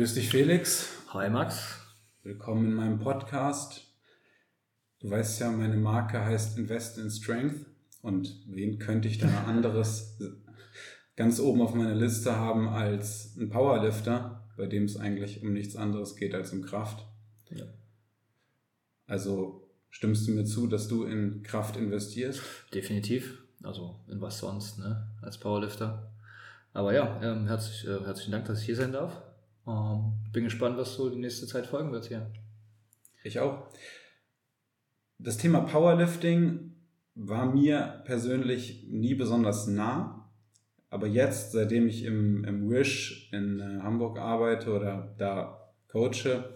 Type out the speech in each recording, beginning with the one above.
Grüß dich, Felix. Hi, Max. Willkommen in meinem Podcast. Du weißt ja, meine Marke heißt Invest in Strength. Und wen könnte ich da anderes ganz oben auf meiner Liste haben als ein Powerlifter, bei dem es eigentlich um nichts anderes geht als um Kraft? Ja. Also stimmst du mir zu, dass du in Kraft investierst? Definitiv. Also in was sonst, ne? Als Powerlifter. Aber ja, ähm, herzlich, äh, herzlichen Dank, dass ich hier sein darf. Ähm, bin gespannt, was so die nächste Zeit folgen wird hier. Ich auch. Das Thema Powerlifting war mir persönlich nie besonders nah. Aber jetzt, seitdem ich im, im Wish in äh, Hamburg arbeite oder da coache,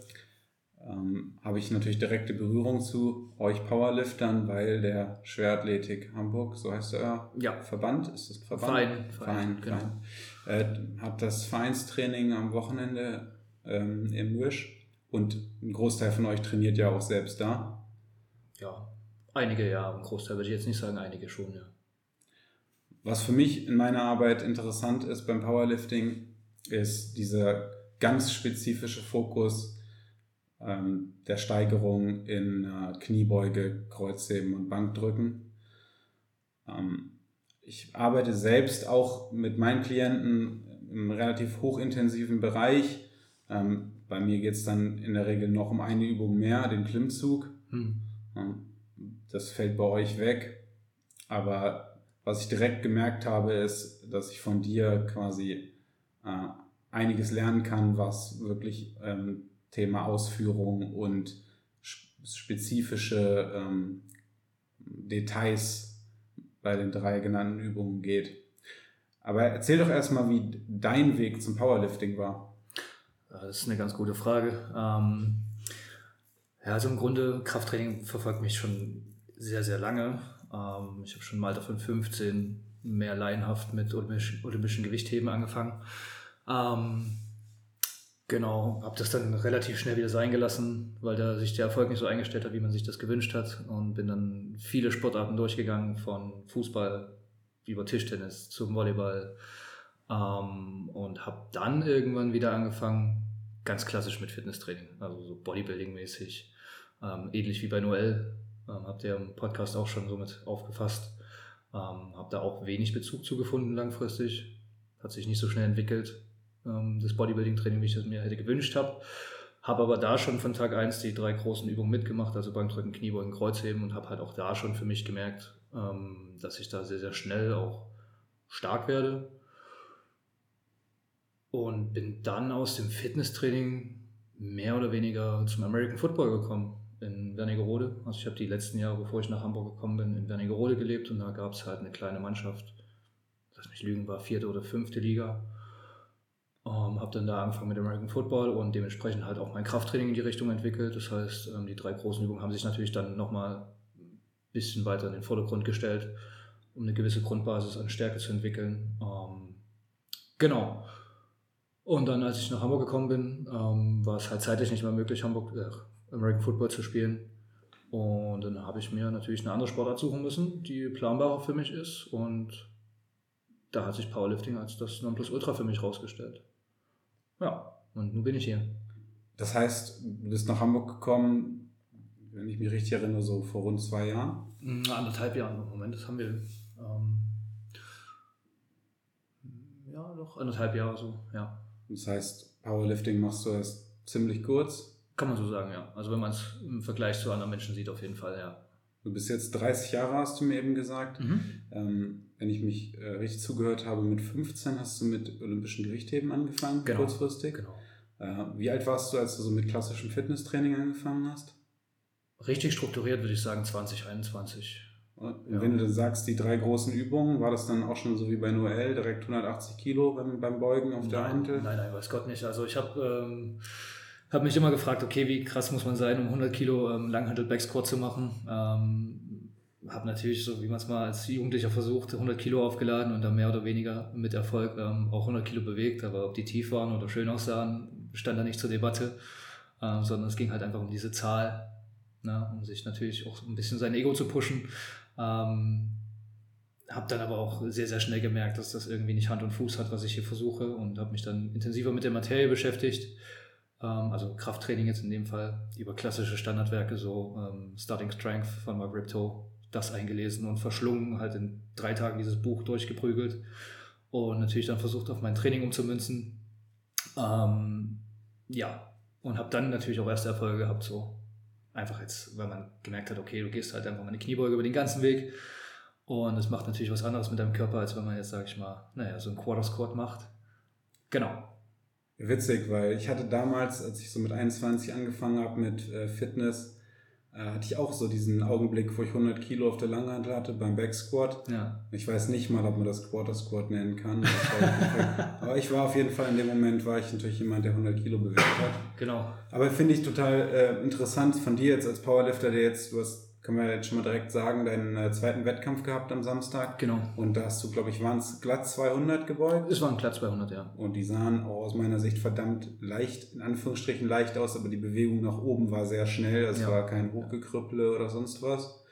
ähm, habe ich natürlich direkte Berührung zu euch Powerliftern, weil der Schwerathletik Hamburg, so heißt der Ja. Verband, ist das Verband? Verein, Verein, Verein, genau. Verein. Äh, hat das Vereinstraining am Wochenende ähm, im Wish und ein Großteil von euch trainiert ja auch selbst da. Ja, einige ja, ein Großteil würde ich jetzt nicht sagen, einige schon, ja. Was für mich in meiner Arbeit interessant ist beim Powerlifting, ist dieser ganz spezifische Fokus ähm, der Steigerung in äh, Kniebeuge, Kreuzheben und Bankdrücken. Ähm, ich arbeite selbst auch mit meinen Klienten im relativ hochintensiven Bereich. Ähm, bei mir geht es dann in der Regel noch um eine Übung mehr, den Klimmzug. Hm. Ähm, Das fällt bei euch weg. Aber was ich direkt gemerkt habe, ist, dass ich von dir quasi äh, einiges lernen kann, was wirklich ähm, Thema Ausführung und sp- spezifische ähm, Details bei den drei genannten Übungen geht. Aber erzähl doch erstmal, wie dein Weg zum Powerlifting war. Das ist eine ganz gute Frage. Ähm, ja, also im Grunde, Krafttraining verfolgt mich schon sehr, sehr lange. Ähm, ich habe schon im Alter von 15 mehr laienhaft mit olympischen, olympischen Gewichtheben angefangen. Ähm, genau, habe das dann relativ schnell wieder sein gelassen, weil da sich der Erfolg nicht so eingestellt hat, wie man sich das gewünscht hat. Und bin dann viele Sportarten durchgegangen, von Fußball über Tischtennis zum Volleyball. Ähm, und habe dann irgendwann wieder angefangen, ganz klassisch mit Fitnesstraining, also so Bodybuilding-mäßig, ähm, ähnlich wie bei Noel. Ähm, habt ihr im Podcast auch schon so mit aufgefasst. Ähm, habe da auch wenig Bezug zu gefunden langfristig. Hat sich nicht so schnell entwickelt, das Bodybuilding-Training, wie ich es mir hätte gewünscht habe. Habe aber da schon von Tag 1 die drei großen Übungen mitgemacht, also Bankdrücken, Kniebeugen, Kreuzheben und habe halt auch da schon für mich gemerkt, ähm, dass ich da sehr, sehr schnell auch stark werde. Und bin dann aus dem Fitnesstraining mehr oder weniger zum American Football gekommen in Wernigerode. Also ich habe die letzten Jahre, bevor ich nach Hamburg gekommen bin, in Wernigerode gelebt und da gab es halt eine kleine Mannschaft, lass mich lügen, war vierte oder fünfte Liga. Ähm, habe dann da angefangen mit American Football und dementsprechend halt auch mein Krafttraining in die Richtung entwickelt. Das heißt, ähm, die drei großen Übungen haben sich natürlich dann nochmal ein bisschen weiter in den Vordergrund gestellt, um eine gewisse Grundbasis an Stärke zu entwickeln. Ähm, genau. Und dann, als ich nach Hamburg gekommen bin, ähm, war es halt zeitlich nicht mehr möglich, Hamburg, äh, American Football zu spielen. Und dann habe ich mir natürlich eine andere Sportart suchen müssen, die planbarer für mich ist. Und da hat sich Powerlifting als das Nonplusultra für mich rausgestellt. Ja, und nun bin ich hier. Das heißt, du bist nach Hamburg gekommen, wenn ich mich richtig erinnere, so vor rund zwei Jahren. Mm, Anderthalb Jahre im Moment, das haben wir. Ähm, ja, doch, anderthalb Jahre so, ja. Das heißt, Powerlifting machst du erst ziemlich kurz. Kann man so sagen, ja. Also wenn man es im Vergleich zu anderen Menschen sieht, auf jeden Fall, ja. Du bist jetzt 30 Jahre, hast du mir eben gesagt. Mhm. Ähm, wenn ich mich äh, richtig zugehört habe, mit 15 hast du mit olympischen Gewichtheben angefangen, Genau. kurzfristig. Genau. Äh, wie alt warst du, als du so mit klassischem Fitnesstraining angefangen hast? Richtig strukturiert würde ich sagen 2021. Und Ja. wenn du dann sagst, die drei großen Übungen, war das dann auch schon so wie bei Noel, direkt 180 Kilo beim, beim Beugen auf der nein, Hantel? nein, nein, weiß Gott nicht. Also ich habe ähm, hab mich immer gefragt, okay, wie krass muss man sein, um 100 Kilo ähm, Langhantel Backsquat zu machen. Ähm, habe natürlich, so wie man es mal als Jugendlicher versucht, 100 Kilo aufgeladen und dann mehr oder weniger mit Erfolg ähm, auch 100 Kilo bewegt. Aber ob die tief waren oder schön aussahen, stand da nicht zur Debatte, ähm, sondern es ging halt einfach um diese Zahl, ne, um sich natürlich auch ein bisschen sein Ego zu pushen. Ähm, habe dann aber auch sehr, sehr schnell gemerkt, dass das irgendwie nicht Hand und Fuß hat, was ich hier versuche und habe mich dann intensiver mit der Materie beschäftigt. Ähm, also Krafttraining jetzt in dem Fall, über klassische Standardwerke, so ähm, Starting Strength von Mark Ripto, das eingelesen und verschlungen, halt in drei Tagen dieses Buch durchgeprügelt und natürlich dann versucht, auf mein Training umzumünzen. Ähm, ja, und habe dann natürlich auch erste Erfolge gehabt, so einfach jetzt, weil man gemerkt hat, okay, du gehst halt einfach mal eine Kniebeuge über den ganzen Weg und es macht natürlich was anderes mit deinem Körper, als wenn man jetzt, sag ich mal, naja, so einen Quarter Squat macht. Genau. Witzig, weil ich hatte damals, als ich so mit 21 angefangen habe mit äh, Fitness, hatte ich auch so diesen Augenblick, wo ich 100 Kilo auf der Langhantel hatte beim Back Squat. Ja. Ich weiß nicht mal, ob man das Quarter Squat nennen kann. Aber ich war auf jeden Fall in dem Moment, war ich natürlich jemand, der 100 Kilo bewegt hat. Genau. Aber finde ich total äh, interessant von dir jetzt als Powerlifter, der jetzt, du hast können wir jetzt schon mal direkt sagen, deinen äh, zweiten Wettkampf gehabt am Samstag. Genau. Und da hast du, glaube ich, waren es glatt 200 gebeugt. Es waren glatt 200, ja. Und die sahen auch aus meiner Sicht verdammt leicht, in Anführungsstrichen leicht aus, aber die Bewegung nach oben war sehr schnell. Es ja. war kein Hochgekrüpple oder sonst was.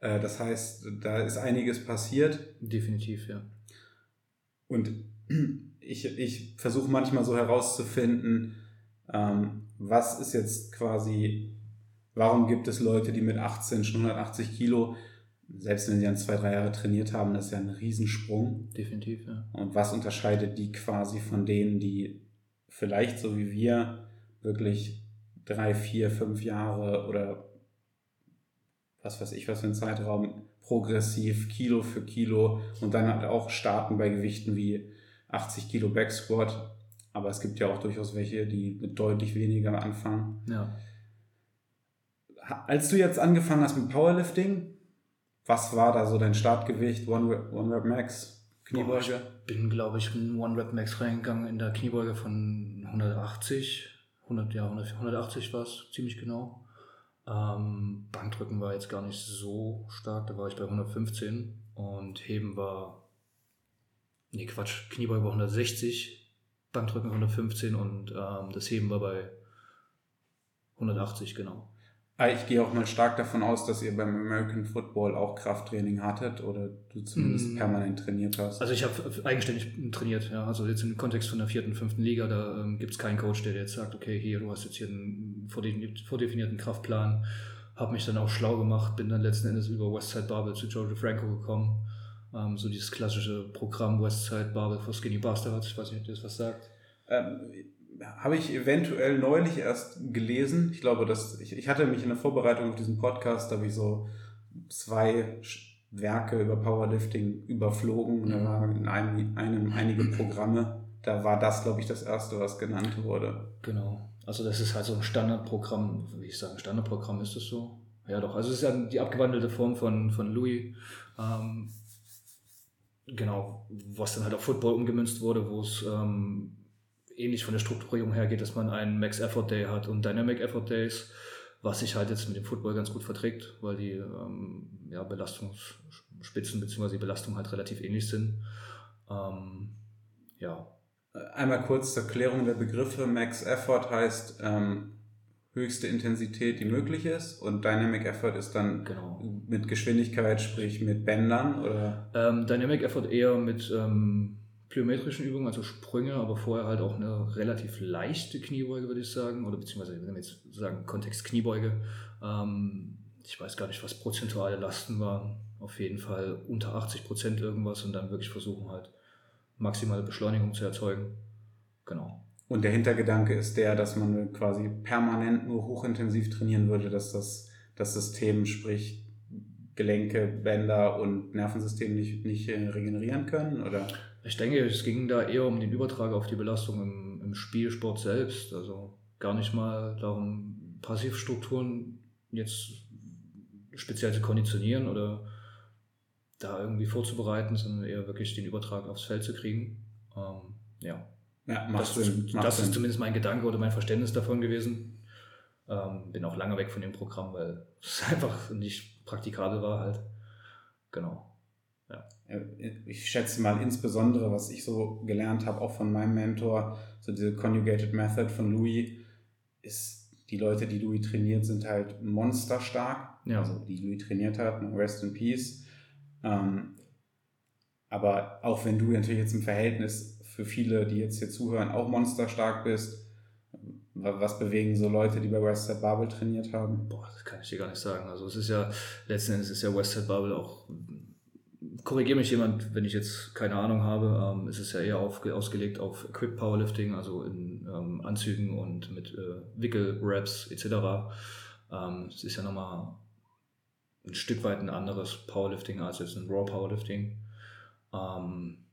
Äh, das heißt, da ist einiges passiert. Definitiv, ja. Und ich, ich versuche manchmal so herauszufinden, ähm, was ist jetzt quasi Warum gibt es Leute, die mit 18 schon 180 Kilo, selbst wenn sie dann zwei, drei Jahre trainiert haben, das ist ja ein Riesensprung. Definitiv, ja. Und was unterscheidet die quasi von denen, die vielleicht so wie wir wirklich drei, vier, fünf Jahre oder was weiß ich, was für ein Zeitraum progressiv, Kilo für Kilo und dann halt auch starten bei Gewichten wie 80 Kilo Backsquat. Aber es gibt ja auch durchaus welche, die mit deutlich weniger anfangen. Ja. Als du jetzt angefangen hast mit Powerlifting, was war da so dein Startgewicht? One Rep, One Rep Max? Kniebeuge? Ich bin, glaube ich, in One Rep Max reingegangen in der Kniebeuge von 180. 100, ja, 180 war es, ziemlich genau. Ähm, Bankdrücken war jetzt gar nicht so stark, da war ich bei 115 und Heben war, nee Quatsch, Kniebeuge war 160, Bankdrücken 115 und ähm, das Heben war bei 180, genau. Ah, ich gehe auch mal stark davon aus, dass ihr beim American Football auch Krafttraining hattet oder du zumindest mm. permanent trainiert hast. Also ich habe eigenständig trainiert, ja. Also jetzt im Kontext von der vierten, fünften Liga, da ähm, gibt es keinen Coach, der jetzt sagt, okay, hier, du hast jetzt hier einen vordefinierten Kraftplan. Habe mich dann auch schlau gemacht, bin dann letzten Endes über Westside Barbell zu Joe DeFranco gekommen. Ähm, so dieses klassische Programm Westside Barbell for Skinny Bastards. Ich weiß nicht, ob dir das was sagt. Ähm, habe ich eventuell neulich erst gelesen. Ich glaube, dass ich, ich hatte mich in der Vorbereitung auf diesen Podcast, da habe ich so zwei Werke über Powerlifting überflogen und da mhm. waren in einem, einem einige Programme. Da war das, glaube ich, das erste, was genannt wurde. Genau. Also das ist halt so ein Standardprogramm, wie ich sagen, Standardprogramm ist das so? Ja doch, also es ist ja die abgewandelte Form von, von Louis. Ähm, genau, was dann halt auf Football umgemünzt wurde, wo es ähm, ähnlich von der Strukturierung her geht, dass man einen Max Effort Day hat und Dynamic Effort Days, was sich halt jetzt mit dem Football ganz gut verträgt, weil die ähm, ja, Belastungsspitzen bzw. die Belastung halt relativ ähnlich sind. Ähm, ja. Einmal kurz zur Klärung der Begriffe. Max Effort heißt ähm, höchste Intensität, die möglich ist und Dynamic Effort ist dann genau. mit Geschwindigkeit, sprich mit Bändern oder? Ähm, Dynamic Effort eher mit ähm, plyometrischen Übungen, also Sprünge, aber vorher halt auch eine relativ leichte Kniebeuge, würde ich sagen, oder beziehungsweise, wenn wir jetzt sagen, Kontext Kniebeuge, ähm, ich weiß gar nicht, was prozentuale Lasten waren, auf jeden Fall unter 80 Prozent irgendwas und dann wirklich versuchen halt maximale Beschleunigung zu erzeugen. Genau. Und der Hintergedanke ist der, dass man quasi permanent nur hochintensiv trainieren würde, dass das, das System, sprich Gelenke, Bänder und Nervensystem nicht, nicht regenerieren können? Oder? Ich denke, es ging da eher um den Übertrag auf die Belastung im, im Spielsport selbst. Also gar nicht mal darum, Passivstrukturen jetzt speziell zu konditionieren oder da irgendwie vorzubereiten, sondern eher wirklich den Übertrag aufs Feld zu kriegen. Ähm, ja. ja das, Sinn, ist, das Sinn. ist zumindest mein Gedanke oder mein Verständnis davon gewesen. Ähm, bin auch lange weg von dem Programm, weil es einfach nicht praktikabel war halt. Genau. Ja. Ich schätze mal insbesondere, was ich so gelernt habe, auch von meinem Mentor, so diese Conjugated Method von Louis, ist, die Leute, die Louis trainiert, sind halt monsterstark. Ja. Also die Louis trainiert hat, Rest in Peace. Ähm, aber auch wenn du natürlich jetzt im Verhältnis für viele, die jetzt hier zuhören, auch monsterstark bist, was bewegen so Leute, die bei Westside Bubble trainiert haben? Boah, das kann ich dir gar nicht sagen. Also es ist ja, letzten Endes ist ja Westside Bubble auch, korrigiere mich jemand, wenn ich jetzt keine Ahnung habe, ähm, es ist ja eher auf, ausgelegt auf Quick Powerlifting, also in ähm, Anzügen und mit äh, Wickel-Raps etc. Ähm, es ist ja nochmal ein Stück weit ein anderes Powerlifting als jetzt ein Raw Powerlifting. Ähm,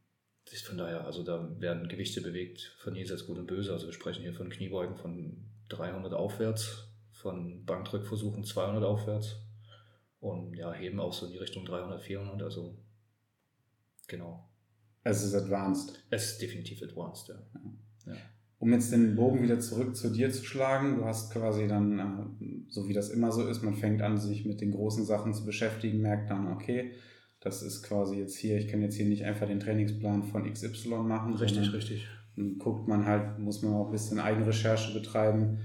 von daher, also da werden Gewichte bewegt von jenseits gut und böse. Also wir sprechen hier von Kniebeugen von 300 aufwärts, von Bankdrückversuchen 200 aufwärts und ja, heben auch so in die Richtung 300, 400. Also genau. Es ist advanced. Es ist definitiv advanced, ja. ja. ja. Um jetzt den Bogen wieder zurück zu dir zu schlagen, du hast quasi dann, äh, so wie das immer so ist, man fängt an, sich mit den großen Sachen zu beschäftigen, merkt dann, okay, das ist quasi jetzt hier, ich kann jetzt hier nicht einfach den Trainingsplan von XY machen. Richtig, richtig. Guckt man halt, muss man auch ein bisschen Eigenrecherche betreiben.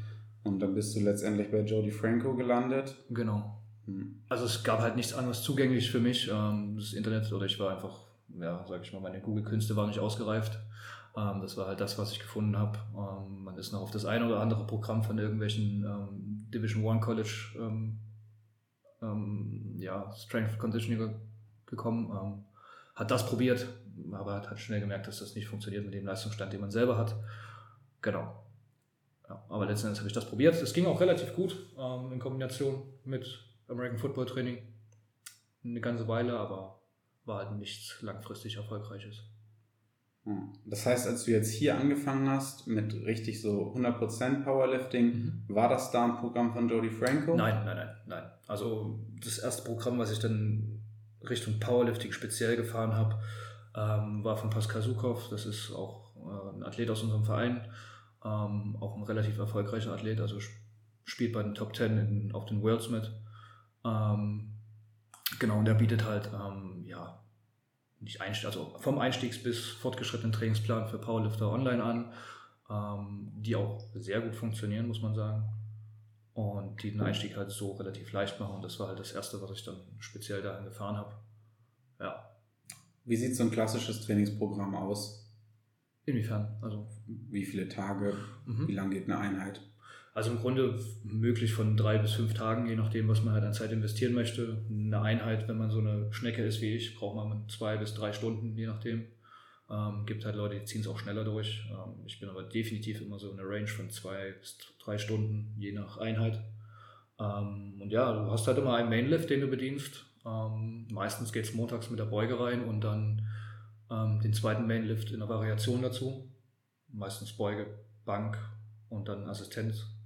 Und dann bist du letztendlich bei Jody Franco gelandet. Genau. Also es gab halt nichts anderes zugänglich für mich. Ähm, das Internet oder ich war einfach, ja, sag ich mal, meine Google-Künste waren nicht ausgereift. Ähm, das war halt das, was ich gefunden habe. Ähm, man ist noch auf das eine oder andere Programm von irgendwelchen Division One College ja, Strength Conditioning gekommen, hat das probiert, aber hat, hat schnell gemerkt, dass das nicht funktioniert mit dem Leistungsstand, den man selber hat. Genau. Ja, aber letzten habe ich das probiert. Es ging auch relativ gut in Kombination mit American Football Training. Eine ganze Weile, aber war halt nichts langfristig Erfolgreiches. Hm. Das heißt, als du jetzt hier angefangen hast mit richtig so 100% Powerlifting, mhm. war das da ein Programm von Jody Franco? Nein, nein, nein, nein. Also das erste Programm, was ich dann Richtung Powerlifting speziell gefahren habe, ähm, war von Pascal Sukow. Das ist auch äh, ein Athlet aus unserem Verein, ähm, auch ein relativ erfolgreicher Athlet, also spielt bei den Top Ten in, auf den Worlds mit. Ähm, genau, und der bietet halt, ähm, ja, nicht Einstieg, also vom Einstiegs- bis fortgeschrittenen Trainingsplan für Powerlifter online an, ähm, die auch sehr gut funktionieren, muss man sagen und die den Einstieg halt so relativ leicht machen. Und das war halt das Erste, was ich dann speziell dahin gefahren habe. Ja. Wie sieht so ein klassisches Trainingsprogramm aus? Inwiefern? Also wie viele Tage? Mhm. Wie lange geht eine Einheit? Also im Grunde möglich von drei bis fünf Tagen, je nachdem, was man halt an Zeit investieren möchte. Eine Einheit, wenn man so eine Schnecke ist wie ich, braucht man zwei bis drei Stunden, je nachdem. Ähm, gibt halt Leute, die ziehen es auch schneller durch. Ähm, ich bin aber definitiv immer so in der Range von zwei bis drei Stunden, je nach Einheit. Ähm, und ja, du hast halt immer einen Mainlift, den du bedienst. Ähm, meistens geht es montags mit der Beuge rein und dann ähm, den zweiten Mainlift in der Variation dazu. Meistens Beuge, Bank und dann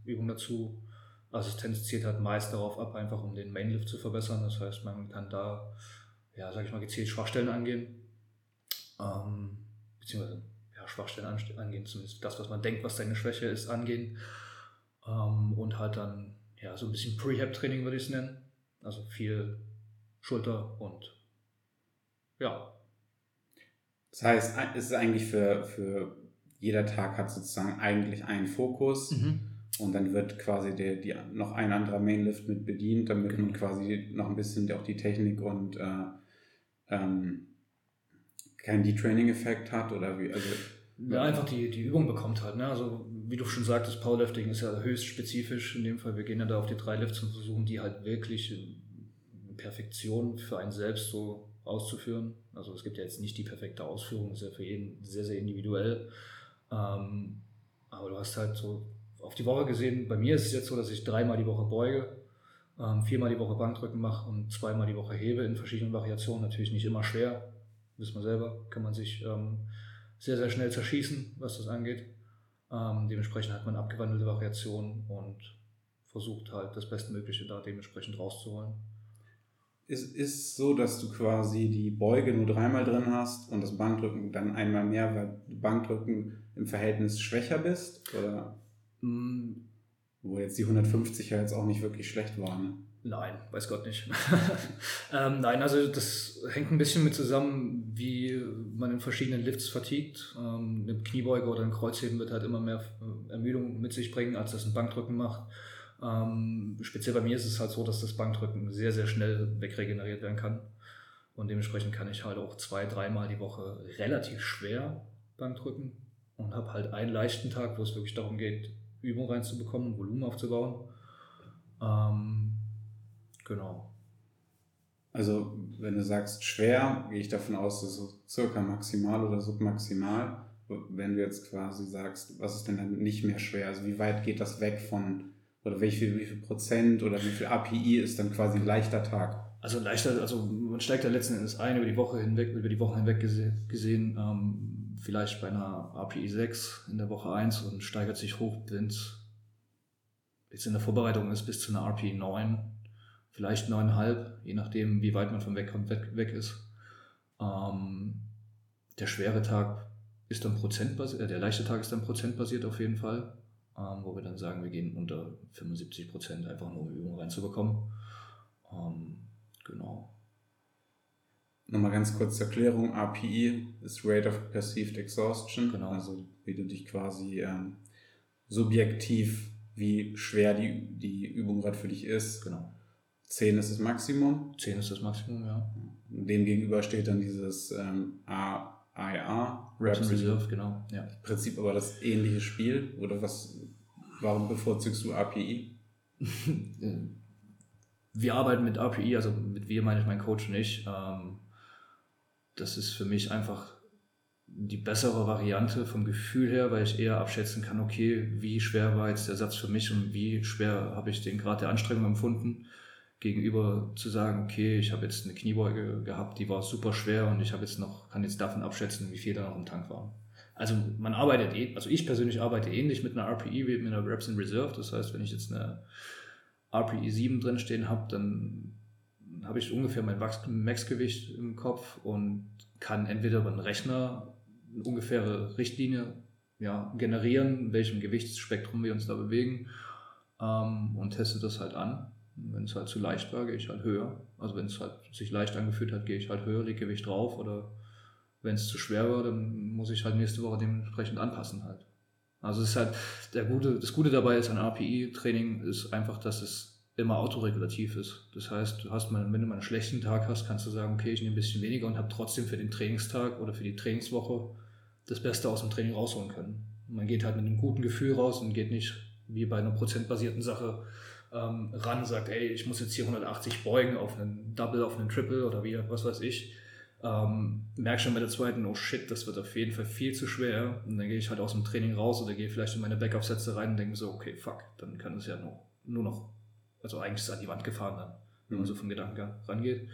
Assistenzübung dazu. Assistenz zielt halt meist darauf ab, einfach um den Mainlift zu verbessern. Das heißt, man kann da, ja, sag ich mal, gezielt Schwachstellen angehen ähm, beziehungsweise ja, Schwachstellen angehen, zumindest das, was man denkt, was seine Schwäche ist, angehen. Ähm, und halt dann ja, so ein bisschen Prehab-Training würde ich es nennen. Also viel Schulter und ja. Das heißt, es ist eigentlich für, für jeder Tag hat sozusagen eigentlich einen Fokus. Mhm. Und dann wird quasi der, die, noch ein anderer Mainlift mit bedient, damit genau. man quasi noch ein bisschen auch die Technik und äh, ähm, keinen Detraining-Effekt hat oder wie? Also, ja, einfach die, die Übung bekommt halt. Ne? Also, wie du schon sagtest, Powerlifting ist ja höchst spezifisch. In dem Fall, wir gehen ja da auf die drei Lifts und versuchen die halt wirklich Perfektion für einen selbst so auszuführen. Also, es gibt ja jetzt nicht die perfekte Ausführung, ist ja für jeden sehr, sehr individuell. Ähm, aber du hast halt so auf die Woche gesehen, bei mir ist es jetzt so, dass ich dreimal die Woche beuge, ähm, viermal die Woche Bankdrücken mache und zweimal die Woche hebe in verschiedenen Variationen. Natürlich nicht immer schwer, wissen wir selber, kann man sich ähm, sehr, sehr schnell zerschießen, was das angeht. Ähm, dementsprechend hat man abgewandelte Variationen und versucht halt das Bestmögliche da dementsprechend rauszuholen. Es ist so, dass du quasi die Beuge nur dreimal drin hast und das Bankdrücken dann einmal mehr, weil du Bankdrücken im Verhältnis schwächer bist? Oder? Mm. Wo jetzt die 150 ja jetzt auch nicht wirklich schlecht waren. Nein, weiß Gott nicht. ähm, nein, also das hängt ein bisschen mit zusammen, wie man in verschiedenen Lifts vertiegt. Ähm, eine Kniebeuge oder ein Kreuzheben wird halt immer mehr äh, Ermüdung mit sich bringen, als das ein Bankdrücken macht. Ähm, speziell bei mir ist es halt so, dass das Bankdrücken sehr, sehr schnell wegregeneriert werden kann. Und dementsprechend kann ich halt auch zwei, dreimal die Woche relativ schwer Bankdrücken und habe halt einen leichten Tag, wo es wirklich darum geht, Übung reinzubekommen, Volumen aufzubauen. Ähm, genau. Also, wenn du sagst schwer, gehe ich davon aus, dass so circa maximal oder submaximal. Wenn du jetzt quasi sagst, was ist denn dann nicht mehr schwer? Also, wie weit geht das weg von, oder wie viel, wie viel Prozent oder wie viel API ist dann quasi ein leichter Tag? Also leichter, also man steigt ja letzten Endes ein über die Woche hinweg, über die Woche hinweg gesehen, ähm, vielleicht bei einer API 6 in der Woche 1 und steigert sich hoch, wenn es jetzt in der Vorbereitung ist, bis zu einer API 9, vielleicht 9,5, je nachdem, wie weit man vom Wegkommen weg, weg ist. Ähm, der schwere Tag ist dann prozentbasiert, äh, der leichte Tag ist dann prozentbasiert auf jeden Fall, ähm, wo wir dann sagen, wir gehen unter 75 Prozent einfach nur um Übungen reinzubekommen. Ähm, Genau. Nochmal ganz kurz zur Erklärung. API ist Rate of Perceived Exhaustion. Genau. Also wie du dich quasi ähm, subjektiv, wie schwer die, die Übung gerade für dich ist. Genau. 10 ist das Maximum. 10 ist das Maximum, ja. Dem gegenüber steht dann dieses ähm, AIA. Reps in Reserve, genau. Ja. Im Prinzip aber das ähnliche Spiel. Oder was, warum bevorzugst du API? wir arbeiten mit API, also mit wir meine ich mein Coach und ich. Ähm, das ist für mich einfach die bessere Variante vom Gefühl her, weil ich eher abschätzen kann, okay, wie schwer war jetzt der Satz für mich und wie schwer habe ich den Grad der Anstrengung empfunden, gegenüber zu sagen, okay, ich habe jetzt eine Kniebeuge gehabt, die war super schwer und ich habe jetzt noch, kann jetzt davon abschätzen, wie viel da noch im Tank war. Also man arbeitet, eh, also ich persönlich arbeite ähnlich mit einer RPI wie mit einer Reps in Reserve. Das heißt, wenn ich jetzt eine RPE 7 drinstehen habe, dann habe ich ungefähr mein Max-Gewicht im Kopf und kann entweder über einen Rechner eine ungefähre Richtlinie ja, generieren, in welchem Gewichtsspektrum wir uns da bewegen ähm, und teste das halt an. Wenn es halt zu leicht war, gehe ich halt höher. Also wenn es halt sich leicht angefühlt hat, gehe ich halt höher, lege Gewicht drauf oder wenn es zu schwer war, dann muss ich halt nächste Woche dementsprechend anpassen halt. Also es ist halt, der gute, das Gute dabei ist an API-Training ist einfach, dass es immer autoregulativ ist. Das heißt, du hast mal, wenn du mal einen schlechten Tag hast, kannst du sagen, okay, ich nehme ein bisschen weniger und habe trotzdem für den Trainingstag oder für die Trainingswoche das Beste aus dem Training rausholen können. Man geht halt mit einem guten Gefühl raus und geht nicht wie bei einer prozentbasierten Sache ähm, ran, sagt, ey, ich muss jetzt hier 180 beugen auf einen Double, auf einen Triple oder wie, was weiß ich ähm, merke schon bei der zweiten, oh shit, das wird auf jeden Fall viel zu schwer. Und dann gehe ich halt aus dem Training raus oder gehe vielleicht in meine Backup-Sätze rein und denke so, okay, fuck, dann kann es ja nur, nur noch, also eigentlich ist es an die Wand gefahren dann, wenn man mhm. so vom Gedanken rangeht.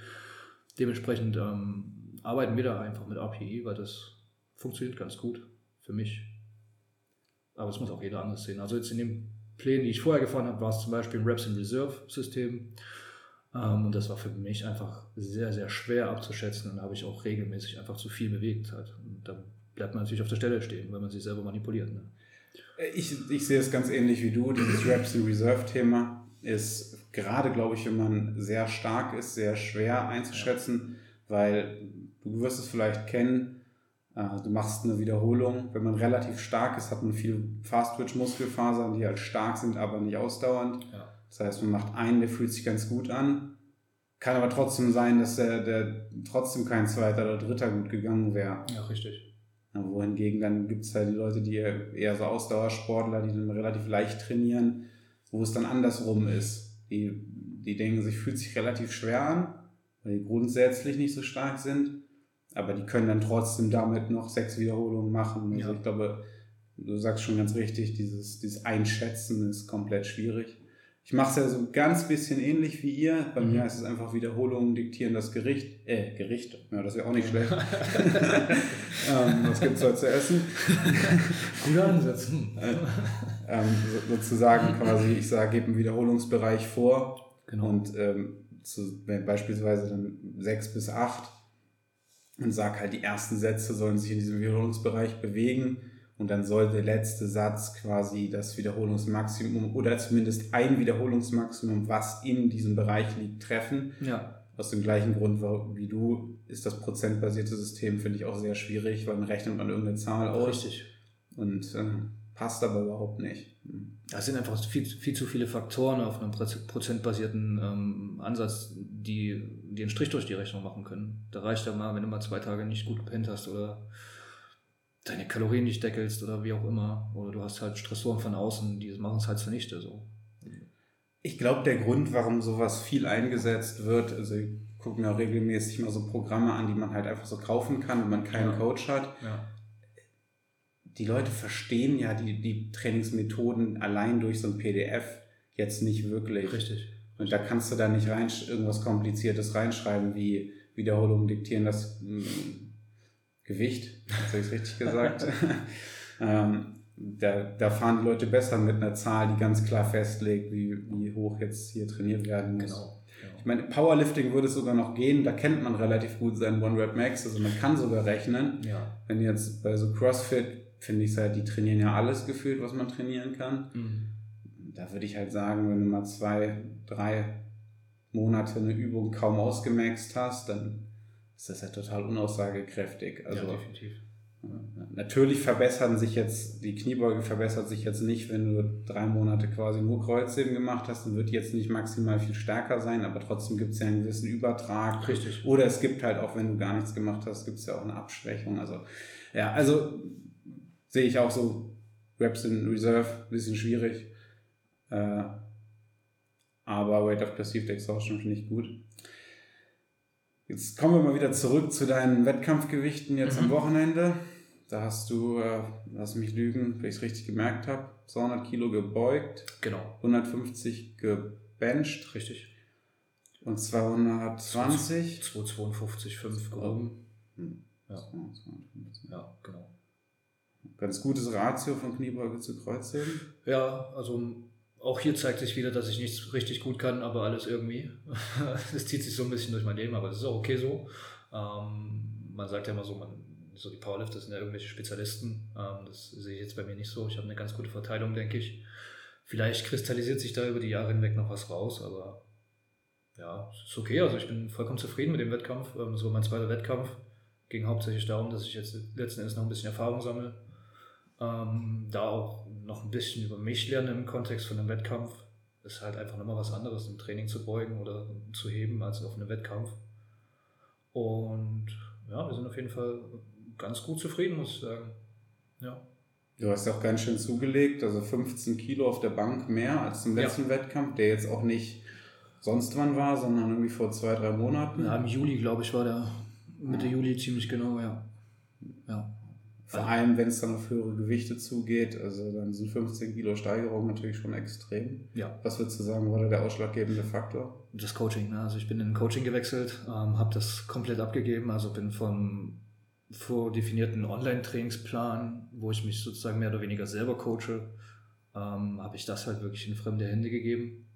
Dementsprechend ähm, arbeiten wir da einfach mit API, weil das funktioniert ganz gut für mich. Aber es muss auch jeder anders sehen. Also jetzt in den Plänen, die ich vorher gefahren habe, war es zum Beispiel ein Reps in Reserve System. Ähm, und das war für mich einfach sehr, sehr schwer abzuschätzen. Und da habe ich auch regelmäßig einfach zu viel bewegt. Halt. Und da bleibt man natürlich auf der Stelle stehen, weil man sich selber manipuliert. Ne? Ich, ich sehe es ganz ähnlich wie du. Dieses Reps in Reserve-Thema ist gerade, glaube ich, wenn man sehr stark ist, sehr schwer einzuschätzen, weil du wirst es vielleicht kennen, äh, du machst eine Wiederholung. Wenn man relativ stark ist, hat man viel Fast-Twitch-Muskelfasern, die halt stark sind, aber nicht ausdauernd. Ja. Das heißt, man macht einen, der fühlt sich ganz gut an. Kann aber trotzdem sein, dass der, der trotzdem kein zweiter oder dritter gut gegangen wäre. Ja, richtig. Wohingegen dann gibt es halt die Leute, die eher so Ausdauersportler, die dann relativ leicht trainieren, wo es dann andersrum ist. Die, die denken sich, fühlt sich relativ schwer an, weil die grundsätzlich nicht so stark sind, aber die können dann trotzdem damit noch sechs Wiederholungen machen. Also ja. ich glaube, du sagst schon ganz richtig, dieses, dieses Einschätzen ist komplett schwierig. Ich mache es ja so ein ganz bisschen ähnlich wie ihr. Bei mhm. mir ist es einfach Wiederholungen diktieren das Gericht. Äh, Gericht. Ja, das ja auch nicht schlecht. ähm, was gibt es heute zu essen? Guter Ansatz. Hm. Äh, ähm, sozusagen quasi, ich sage, gebe einen Wiederholungsbereich vor. Genau. Und ähm, zu, beispielsweise dann sechs bis acht und sage halt, die ersten Sätze sollen sich in diesem Wiederholungsbereich bewegen und dann soll der letzte Satz quasi das Wiederholungsmaximum oder zumindest ein Wiederholungsmaximum, was in diesem Bereich liegt, treffen. Ja. Aus dem gleichen Grund wie du ist das prozentbasierte System, finde ich auch sehr schwierig, weil man rechnet man irgendeine Zahl aus. Richtig. Und äh, passt aber überhaupt nicht. Das sind einfach viel, viel zu viele Faktoren auf einem prozentbasierten ähm, Ansatz, die, die einen Strich durch die Rechnung machen können. Da reicht ja mal, wenn du mal zwei Tage nicht gut gepennt hast oder deine Kalorien nicht deckelst oder wie auch immer. Oder du hast halt Stressoren von außen, die machen es halt zunichte. So. Ich glaube, der Grund, warum sowas viel eingesetzt wird, also ich gucke mir auch regelmäßig mal so Programme an, die man halt einfach so kaufen kann, wenn man keinen ja. Coach hat. Ja. Die Leute verstehen ja die, die Trainingsmethoden allein durch so ein PDF jetzt nicht wirklich. Richtig. Und da kannst du da nicht rein, irgendwas Kompliziertes reinschreiben, wie Wiederholungen diktieren das Gewicht. Habe ich es richtig gesagt? ähm, da, da fahren die Leute besser mit einer Zahl, die ganz klar festlegt, wie, wie hoch jetzt hier trainiert werden muss. Genau. genau. Ich meine, Powerlifting würde es sogar noch gehen, da kennt man relativ gut seinen One-Rep-Max, also man kann sogar rechnen. Ja. Wenn jetzt bei so CrossFit, finde ich es halt, die trainieren ja alles gefühlt, was man trainieren kann. Mhm. Da würde ich halt sagen, wenn du mal zwei, drei Monate eine Übung kaum ausgemaxt hast, dann ist das ja total unaussagekräftig. Also, ja, definitiv Natürlich verbessern sich jetzt, die Kniebeuge verbessert sich jetzt nicht, wenn du drei Monate quasi nur Kreuzheben gemacht hast, dann wird die jetzt nicht maximal viel stärker sein, aber trotzdem gibt es ja einen gewissen Übertrag. Richtig. Oder es gibt halt auch, wenn du gar nichts gemacht hast, gibt es ja auch eine Abschwächung. Also, ja, also sehe ich auch so, Reps in Reserve, bisschen schwierig. Äh, aber Weight of Perceived Exhaustion finde ich gut. Jetzt kommen wir mal wieder zurück zu deinen Wettkampfgewichten jetzt mhm. am Wochenende. Da hast du, äh, lass mich lügen, wenn ich es richtig gemerkt habe, 200 Kilo gebeugt. Genau. 150 gebencht. Richtig. Und 220. 252, 5 grob. Hm. Ja. ja, genau. Ganz gutes Ratio von Kniebeuge zu Kreuzheben. Ja, also auch hier zeigt sich wieder, dass ich nichts richtig gut kann, aber alles irgendwie. das zieht sich so ein bisschen durch mein Leben, aber das ist auch okay so. Ähm, man sagt ja immer so, man, so die Powerlifter sind ja irgendwelche Spezialisten. Ähm, das sehe ich jetzt bei mir nicht so. Ich habe eine ganz gute Verteilung, denke ich. Vielleicht kristallisiert sich da über die Jahre hinweg noch was raus, aber ja, ist okay. Also ich bin vollkommen zufrieden mit dem Wettkampf. Ähm, das war mein zweiter Wettkampf. Ging hauptsächlich darum, dass ich jetzt letzten Endes noch ein bisschen Erfahrung sammle. Ähm, da auch noch ein bisschen über mich lerne im Kontext von einem Wettkampf. Ist halt einfach nochmal was anderes, im Training zu beugen oder zu heben als auf einem Wettkampf. Und ja, wir sind auf jeden Fall ganz gut zufrieden, muss ich sagen. Ja. Du hast auch ganz schön zugelegt, also 15 Kilo auf der Bank mehr als zum letzten ja. Wettkampf, der jetzt auch nicht sonst wann war, sondern irgendwie vor zwei, drei Monaten. Ja, im Juli, glaube ich, war der Mitte. Juli ziemlich genau, ja. Ja. Vor allem, wenn es dann auf höhere Gewichte zugeht, also dann sind 15 Kilo Steigerung natürlich schon extrem. Ja. Was würdest du sagen, war da der ausschlaggebende Faktor? Das Coaching. Ne? Also ich bin in Coaching gewechselt, ähm, habe das komplett abgegeben, also bin vom vordefinierten Online-Trainingsplan, wo ich mich sozusagen mehr oder weniger selber coache, ähm, habe ich das halt wirklich in fremde Hände gegeben.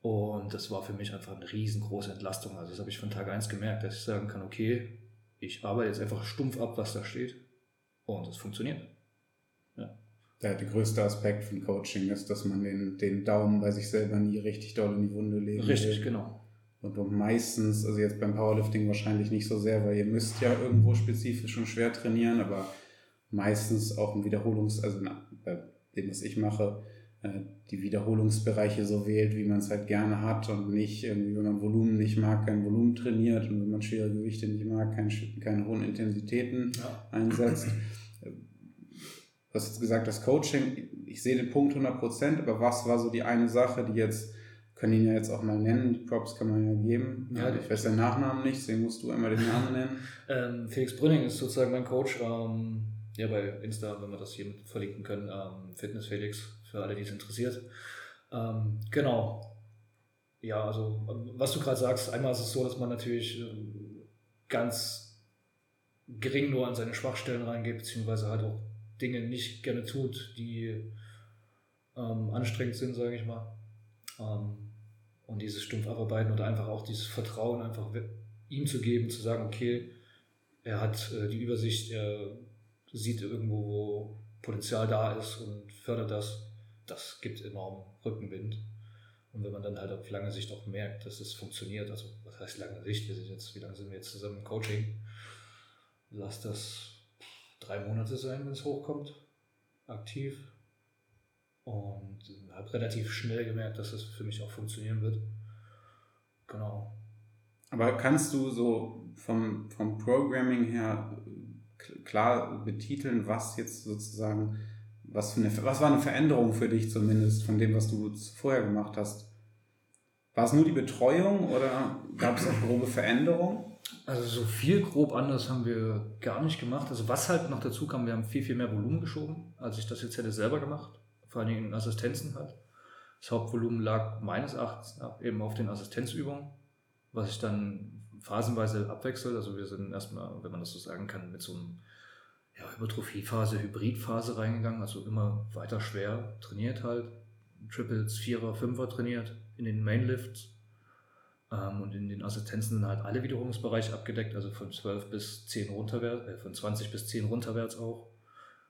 Und das war für mich einfach eine riesengroße Entlastung. Also das habe ich von Tag 1 gemerkt, dass ich sagen kann, okay, ich arbeite jetzt einfach stumpf ab, was da steht und es funktioniert. Ja. Der, der größte Aspekt von Coaching ist, dass man den, den Daumen bei sich selber nie richtig doll in die Wunde legt. Richtig, will. genau. Und meistens, also jetzt beim Powerlifting wahrscheinlich nicht so sehr, weil ihr müsst ja irgendwo spezifisch schon schwer trainieren, aber meistens auch ein Wiederholungs-, also bei dem, was ich mache, die Wiederholungsbereiche so wählt, wie man es halt gerne hat und nicht irgendwie, wenn man Volumen nicht mag, kein Volumen trainiert und wenn man schwere Gewichte nicht mag, keine, keine hohen Intensitäten ja. einsetzt. Du hast jetzt gesagt, das Coaching, ich sehe den Punkt 100%, aber was war so die eine Sache, die jetzt, können ihn ja jetzt auch mal nennen, die Props kann man ja geben. Ja, ich weiß den Nachnamen nicht, deswegen musst du einmal den Namen nennen. Ähm, Felix Brünning ist sozusagen mein Coach. Ähm, ja, bei Insta, wenn wir das hier mit verlinken können, ähm, Fitness Felix für alle, die es interessiert. Ähm, genau. Ja, also was du gerade sagst, einmal ist es so, dass man natürlich ähm, ganz gering nur an seine Schwachstellen reingeht, beziehungsweise halt auch Dinge nicht gerne tut, die ähm, anstrengend sind, sage ich mal. Ähm, und dieses stumpf abarbeiten oder einfach auch dieses Vertrauen einfach ihm zu geben, zu sagen, okay, er hat äh, die Übersicht, er sieht irgendwo, wo Potenzial da ist und fördert das das gibt enorm Rückenwind. Und wenn man dann halt auf lange Sicht auch merkt, dass es funktioniert, also was heißt lange Sicht, wir sind jetzt, wie lange sind wir jetzt zusammen im Coaching? Lass das drei Monate sein, wenn es hochkommt, aktiv. Und habe relativ schnell gemerkt, dass es für mich auch funktionieren wird. Genau. Aber kannst du so vom, vom Programming her klar betiteln, was jetzt sozusagen, was, für eine, was war eine Veränderung für dich zumindest von dem, was du vorher gemacht hast? War es nur die Betreuung oder gab es auch grobe Veränderungen? Also so viel grob anders haben wir gar nicht gemacht. Also was halt noch dazu kam, wir haben viel, viel mehr Volumen geschoben, als ich das jetzt hätte selber gemacht. Vor allen Dingen in Assistenzen halt. Das Hauptvolumen lag meines Erachtens eben auf den Assistenzübungen, was ich dann phasenweise abwechselt. Also wir sind erstmal, wenn man das so sagen kann, mit so einem ja, Hypertrophiephase, Hybridphase reingegangen, also immer weiter schwer trainiert halt. Triples, Vierer, Fünfer trainiert in den Mainlifts ähm, und in den Assistenzen sind halt alle Wiederholungsbereiche abgedeckt, also von 12 bis 10 runterwärts, äh, von 20 bis 10 runterwärts auch.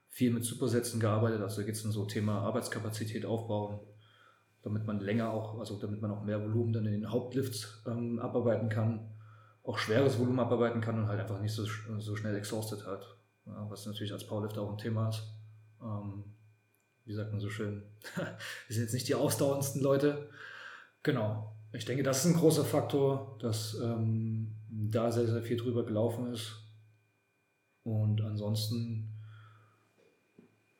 Viel mit Supersätzen gearbeitet, also da geht es dann so Thema Arbeitskapazität aufbauen, damit man länger auch, also damit man auch mehr Volumen dann in den Hauptlifts ähm, abarbeiten kann, auch schweres Volumen abarbeiten kann und halt einfach nicht so, so schnell exhausted hat. Ja, was natürlich als Powerlifter auch ein Thema ist. Ähm, wie sagt man so schön, wir sind jetzt nicht die ausdauerndsten Leute. Genau. Ich denke, das ist ein großer Faktor, dass ähm, da sehr, sehr viel drüber gelaufen ist. Und ansonsten,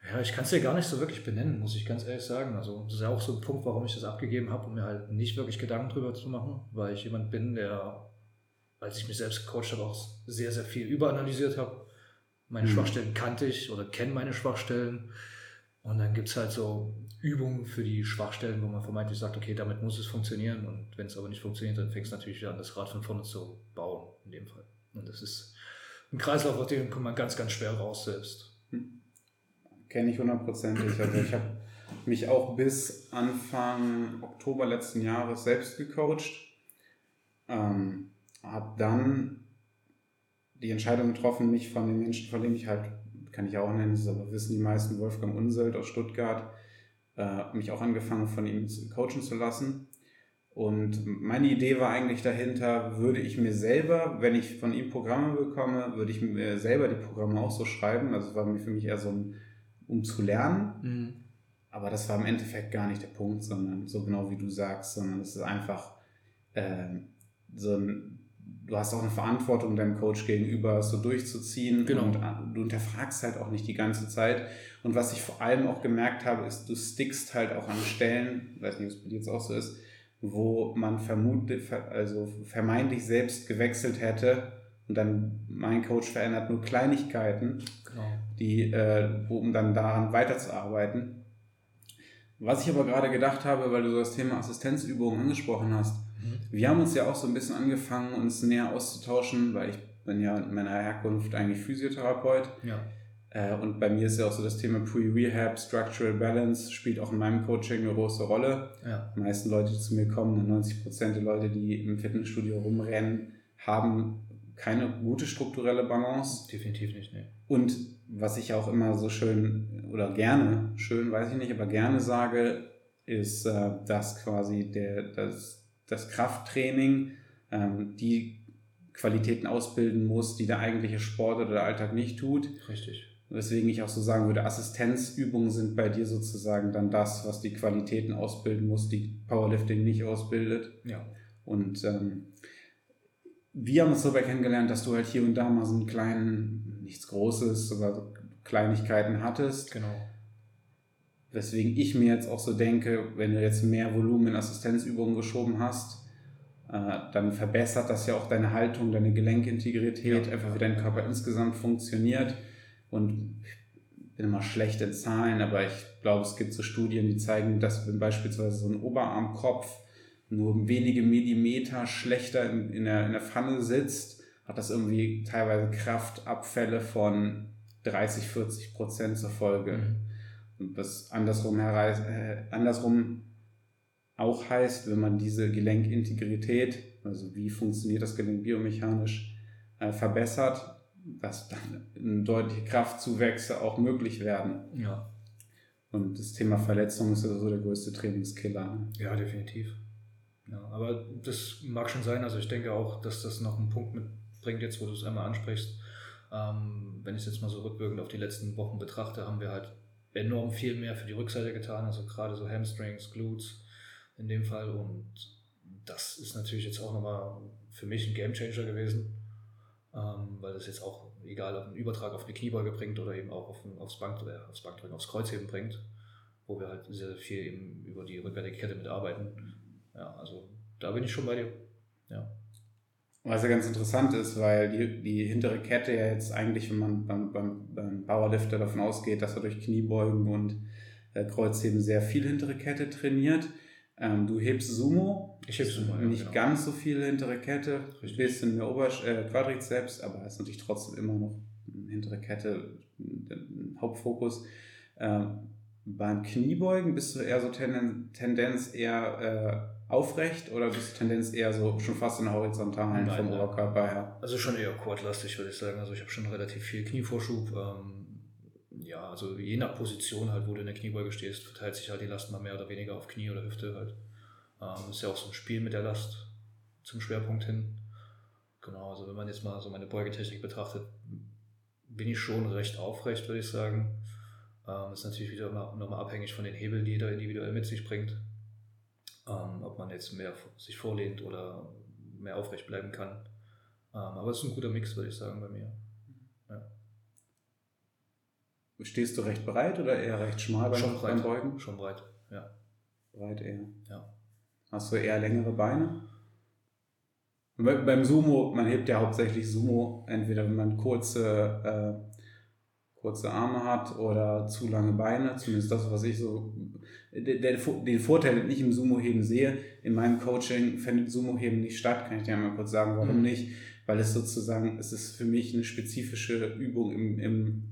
ja, ich kann es dir gar nicht so wirklich benennen, muss ich ganz ehrlich sagen. Also, das ist ja auch so ein Punkt, warum ich das abgegeben habe, um mir halt nicht wirklich Gedanken drüber zu machen, weil ich jemand bin, der, als ich mich selbst gecoacht habe, auch sehr, sehr viel überanalysiert habe. Meine mhm. Schwachstellen kannte ich oder kenne meine Schwachstellen. Und dann gibt es halt so Übungen für die Schwachstellen, wo man vermeintlich sagt, okay, damit muss es funktionieren. Und wenn es aber nicht funktioniert, dann fängst du natürlich wieder an, das Rad von vorne zu bauen, in dem Fall. Und das ist ein Kreislauf, aus dem kommt man ganz, ganz schwer raus selbst. Hm. Kenne ich hundertprozentig. Also ich habe mich auch bis Anfang Oktober letzten Jahres selbst gecoacht. Ähm, habe dann die Entscheidung getroffen, mich von den Menschen, von denen ich halt, kann ich auch nennen, das aber wissen die meisten, Wolfgang Unselt aus Stuttgart, äh, mich auch angefangen von ihm coachen zu lassen. Und meine Idee war eigentlich dahinter, würde ich mir selber, wenn ich von ihm Programme bekomme, würde ich mir selber die Programme auch so schreiben. Also es war für mich eher so ein, um zu lernen. Mhm. Aber das war im Endeffekt gar nicht der Punkt, sondern so genau wie du sagst, sondern es ist einfach äh, so ein du hast auch eine Verantwortung deinem Coach gegenüber, es so durchzuziehen genau. und äh, du hinterfragst halt auch nicht die ganze Zeit. Und was ich vor allem auch gemerkt habe, ist, du stickst halt auch an Stellen, weiß nicht, ob es bei dir jetzt auch so ist, wo man vermutlich, also vermeintlich selbst gewechselt hätte und dann mein Coach verändert nur Kleinigkeiten, genau. die, äh, um dann daran weiterzuarbeiten. Was ich aber gerade gedacht habe, weil du so das Thema Assistenzübungen angesprochen hast, wir haben uns ja auch so ein bisschen angefangen, uns näher auszutauschen, weil ich bin ja in meiner Herkunft eigentlich Physiotherapeut. Ja. Äh, und bei mir ist ja auch so das Thema Pre-Rehab, Structural Balance spielt auch in meinem Coaching eine große Rolle. Ja. Die meisten Leute, die zu mir kommen, 90 Prozent der Leute, die im Fitnessstudio rumrennen, haben keine gute strukturelle Balance. Definitiv nicht, ne. Und was ich auch immer so schön oder gerne, schön weiß ich nicht, aber gerne sage, ist, äh, dass quasi der, das das Krafttraining ähm, die Qualitäten ausbilden muss, die der eigentliche Sport oder der Alltag nicht tut. Richtig. Weswegen ich auch so sagen würde, Assistenzübungen sind bei dir sozusagen dann das, was die Qualitäten ausbilden muss, die Powerlifting nicht ausbildet. Ja. Und ähm, wir haben uns dabei kennengelernt, dass du halt hier und da mal so einen kleinen, nichts Großes, aber Kleinigkeiten hattest. Genau. Weswegen ich mir jetzt auch so denke, wenn du jetzt mehr Volumen in Assistenzübungen geschoben hast, äh, dann verbessert das ja auch deine Haltung, deine Gelenkintegrität, ja. einfach wie dein Körper insgesamt funktioniert. Und ich bin immer schlecht in Zahlen, aber ich glaube, es gibt so Studien, die zeigen, dass wenn beispielsweise so ein Oberarmkopf nur wenige Millimeter schlechter in, in, der, in der Pfanne sitzt, hat das irgendwie teilweise Kraftabfälle von 30, 40 Prozent zur Folge. Mhm. Und was andersrum, hereis, äh, andersrum auch heißt, wenn man diese Gelenkintegrität, also wie funktioniert das Gelenk biomechanisch, äh, verbessert, dass dann deutliche Kraftzuwächse auch möglich werden. Ja. Und das Thema Verletzung ist also der größte Trainingskiller. Ne? Ja, definitiv. Ja, aber das mag schon sein. Also ich denke auch, dass das noch einen Punkt mitbringt, jetzt wo du es einmal ansprichst. Ähm, wenn ich es jetzt mal so rückwirkend auf die letzten Wochen betrachte, haben wir halt enorm viel mehr für die Rückseite getan, also gerade so Hamstrings, Glutes in dem Fall und das ist natürlich jetzt auch nochmal für mich ein Gamechanger gewesen, ähm, weil das jetzt auch, egal ob ein Übertrag auf eine Kniebeuge bringt oder eben auch auf ein, aufs, Bank, oder aufs Bankdrücken, aufs Kreuzheben bringt, wo wir halt sehr viel eben über die rückwärtige Kette mitarbeiten. Ja, also da bin ich schon bei dir. Ja. Was ja ganz interessant ist, weil die, die hintere Kette ja jetzt eigentlich, wenn man beim, beim, beim Powerlifter davon ausgeht, dass er durch Kniebeugen und äh, Kreuzheben sehr viel hintere Kette trainiert. Ähm, du hebst Sumo. Ich heb Sumo, ja, Nicht genau. ganz so viel hintere Kette. Richtig. Bisschen mehr Ober äh, Quadrizeps, aber ist natürlich trotzdem immer noch hintere Kette Hauptfokus. Ähm, beim Kniebeugen bist du eher so Tendenz, Tendenz eher äh, aufrecht oder bist du Tendenz eher so schon fast in horizontalen Nein, vom Oberkörper her? Also schon eher quadlastig, würde ich sagen. Also ich habe schon relativ viel Knievorschub. Ähm, ja, also je nach Position halt, wo du in der Kniebeuge stehst, verteilt sich halt die Last mal mehr oder weniger auf Knie oder Hüfte halt. Ähm, ist ja auch so ein Spiel mit der Last zum Schwerpunkt hin. Genau, also wenn man jetzt mal so meine Beugetechnik betrachtet, bin ich schon recht aufrecht, würde ich sagen. Ähm, ist natürlich wieder nochmal abhängig von den Hebeln, die jeder individuell mit sich bringt ähm, ob man jetzt mehr sich vorlehnt oder mehr aufrecht bleiben kann. Ähm, aber es ist ein guter Mix, würde ich sagen, bei mir. Ja. Stehst du recht breit oder eher recht schmal beim, Schon breit. beim Beugen? Schon breit, ja. Breit eher. Ja. Hast du eher längere Beine? Beim Sumo, man hebt ja hauptsächlich Sumo, entweder wenn man kurze äh, kurze Arme hat oder zu lange Beine, zumindest das, was ich so, den Vorteil, den ich im Sumo-Heben sehe, in meinem Coaching findet Sumo-Heben nicht statt, kann ich dir mal kurz sagen, warum mhm. nicht, weil es sozusagen, es ist für mich eine spezifische Übung im, im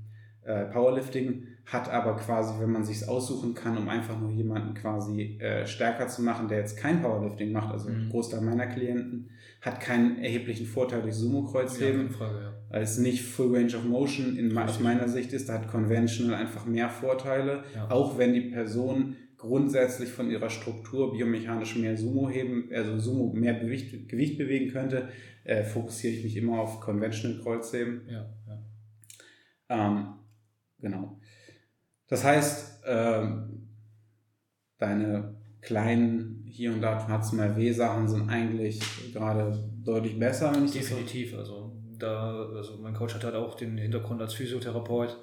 äh, Powerlifting, hat aber quasi, wenn man sich aussuchen kann, um einfach nur jemanden quasi äh, stärker zu machen, der jetzt kein Powerlifting macht, also mhm. Großteil meiner Klienten, hat keinen erheblichen Vorteil durch Sumo-Kreuzheben. Ja, ja. Weil es nicht Full Range of Motion in, aus meiner Sicht ist, da hat Conventional einfach mehr Vorteile, ja. auch wenn die Person grundsätzlich von ihrer Struktur biomechanisch mehr Sumo heben, also Sumo mehr Gewicht, Gewicht bewegen könnte, äh, fokussiere ich mich immer auf Conventional Kreuzheben. Ja, ja. Ähm, genau. Das heißt, ähm, deine kleinen hier und da hat es mal Weh-Sachen sind eigentlich gerade deutlich besser. Wenn ich Definitiv. So also, da, also mein Coach hat halt auch den Hintergrund als Physiotherapeut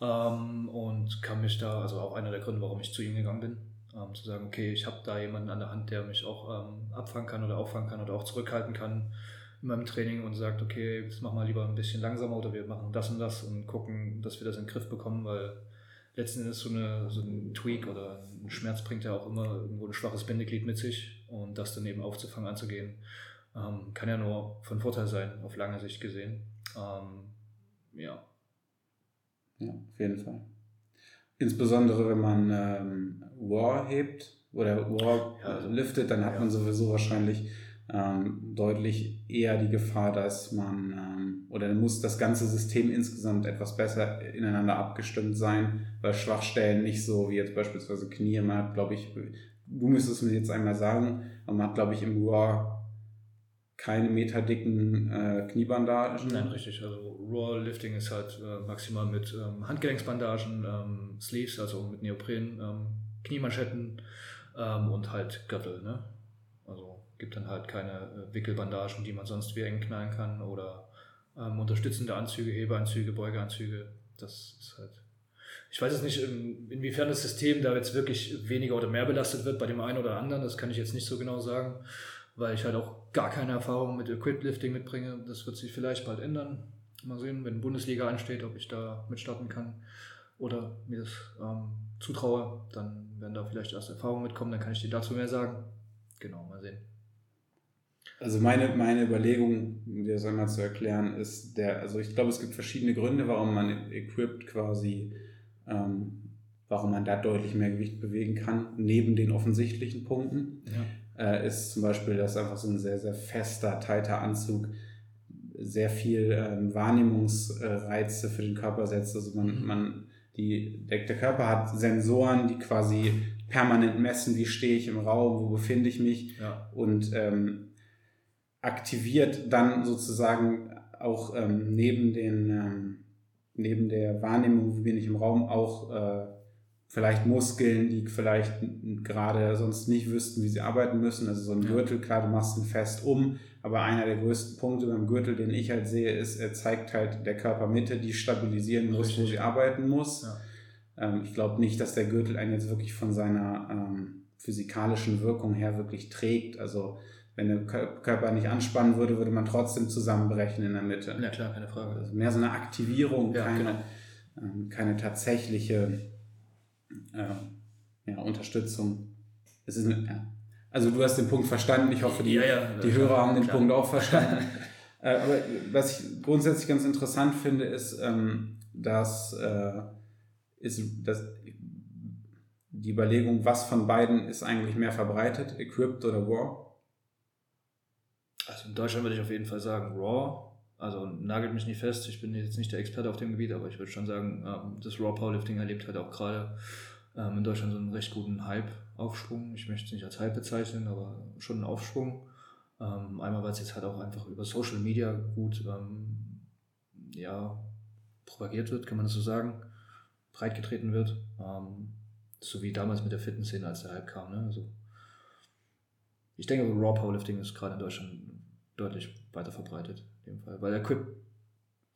ähm, und kann mich da, also auch einer der Gründe, warum ich zu ihm gegangen bin, ähm, zu sagen, okay, ich habe da jemanden an der Hand, der mich auch ähm, abfangen kann oder auffangen kann oder auch zurückhalten kann in meinem Training und sagt, okay, jetzt mach mal lieber ein bisschen langsamer oder wir machen das und das und gucken, dass wir das in den Griff bekommen, weil letzten Endes so, eine, so ein Tweak oder ein Schmerz bringt ja auch immer irgendwo ein schwaches Bindeglied mit sich und das dann eben aufzufangen, anzugehen, ähm, kann ja nur von Vorteil sein, auf lange Sicht gesehen. Ähm, ja. Ja, auf jeden Fall. Insbesondere wenn man ähm, War hebt oder War ja, also, liftet, dann hat ja. man sowieso wahrscheinlich ähm, deutlich eher die Gefahr, dass man ähm, oder muss das ganze System insgesamt etwas besser ineinander abgestimmt sein, weil Schwachstellen nicht so wie jetzt beispielsweise Knie, man hat, glaube ich, du müsstest mir jetzt einmal sagen, man hat, glaube ich, im Raw keine meterdicken äh, Kniebandagen. Nein, richtig. Also Raw Lifting ist halt äh, maximal mit ähm, Handgelenksbandagen, ähm, Sleeves, also mit Neopren, ähm, Kniemanschetten ähm, und halt Gürtel. Ne? Gibt dann halt keine äh, Wickelbandagen, die man sonst wie eng knallen kann oder ähm, unterstützende Anzüge, Hebeanzüge, Beugeanzüge. Das ist halt. Ich weiß jetzt nicht, inwiefern das System da jetzt wirklich weniger oder mehr belastet wird bei dem einen oder anderen. Das kann ich jetzt nicht so genau sagen, weil ich halt auch gar keine Erfahrung mit Equip Lifting mitbringe. Das wird sich vielleicht bald ändern. Mal sehen, wenn Bundesliga ansteht, ob ich da mitstarten kann oder mir das ähm, zutraue. Dann werden da vielleicht erst Erfahrungen mitkommen, dann kann ich dir dazu mehr sagen. Genau, mal sehen. Also meine, meine Überlegung, um dir das einmal zu erklären, ist der, also ich glaube, es gibt verschiedene Gründe, warum man equipped quasi, ähm, warum man da deutlich mehr Gewicht bewegen kann, neben den offensichtlichen Punkten. Ja. Äh, ist zum Beispiel, dass einfach so ein sehr, sehr fester, tighter Anzug sehr viel ähm, Wahrnehmungsreize für den Körper setzt. Also man, mhm. man die, der, der Körper hat Sensoren, die quasi permanent messen, wie stehe ich im Raum, wo befinde ich mich. Ja. Und ähm, aktiviert dann sozusagen auch ähm, neben, den, ähm, neben der Wahrnehmung, wie bin ich im Raum, auch äh, vielleicht Muskeln, die vielleicht gerade sonst nicht wüssten, wie sie arbeiten müssen. Also so ein Gürtel, klar, du machst ihn fest um, aber einer der größten Punkte beim Gürtel, den ich halt sehe, ist, er zeigt halt der Körpermitte, die stabilisieren muss, Richtig. wo sie arbeiten muss. Ja. Ähm, ich glaube nicht, dass der Gürtel einen jetzt wirklich von seiner ähm, physikalischen Wirkung her wirklich trägt. Also wenn der Körper nicht anspannen würde, würde man trotzdem zusammenbrechen in der Mitte. Ja klar, keine Frage. Also mehr so eine Aktivierung, ja, keine, genau. ähm, keine tatsächliche äh, ja, Unterstützung. Es ist eine, ja. Also du hast den Punkt verstanden. Ich hoffe, die, ja, ja, die Hörer haben den klar. Punkt auch verstanden. äh, aber was ich grundsätzlich ganz interessant finde, ist, ähm, dass, äh, ist, dass die Überlegung, was von beiden ist eigentlich mehr verbreitet, Equipped oder Raw? Also in Deutschland würde ich auf jeden Fall sagen Raw. Also nagelt mich nicht fest, ich bin jetzt nicht der Experte auf dem Gebiet, aber ich würde schon sagen, ähm, das Raw Powerlifting erlebt halt auch gerade ähm, in Deutschland so einen recht guten Hype-Aufschwung. Ich möchte es nicht als Hype bezeichnen, aber schon einen Aufschwung. Ähm, einmal, weil es jetzt halt auch einfach über Social Media gut ja, propagiert wird, kann man das so sagen, breitgetreten wird. so wie damals mit der Fitnessszene, als der Hype kam. Ne? Also, ich denke, Raw Powerlifting ist gerade in Deutschland deutlich weiter verbreitet in dem Fall. Weil Equip,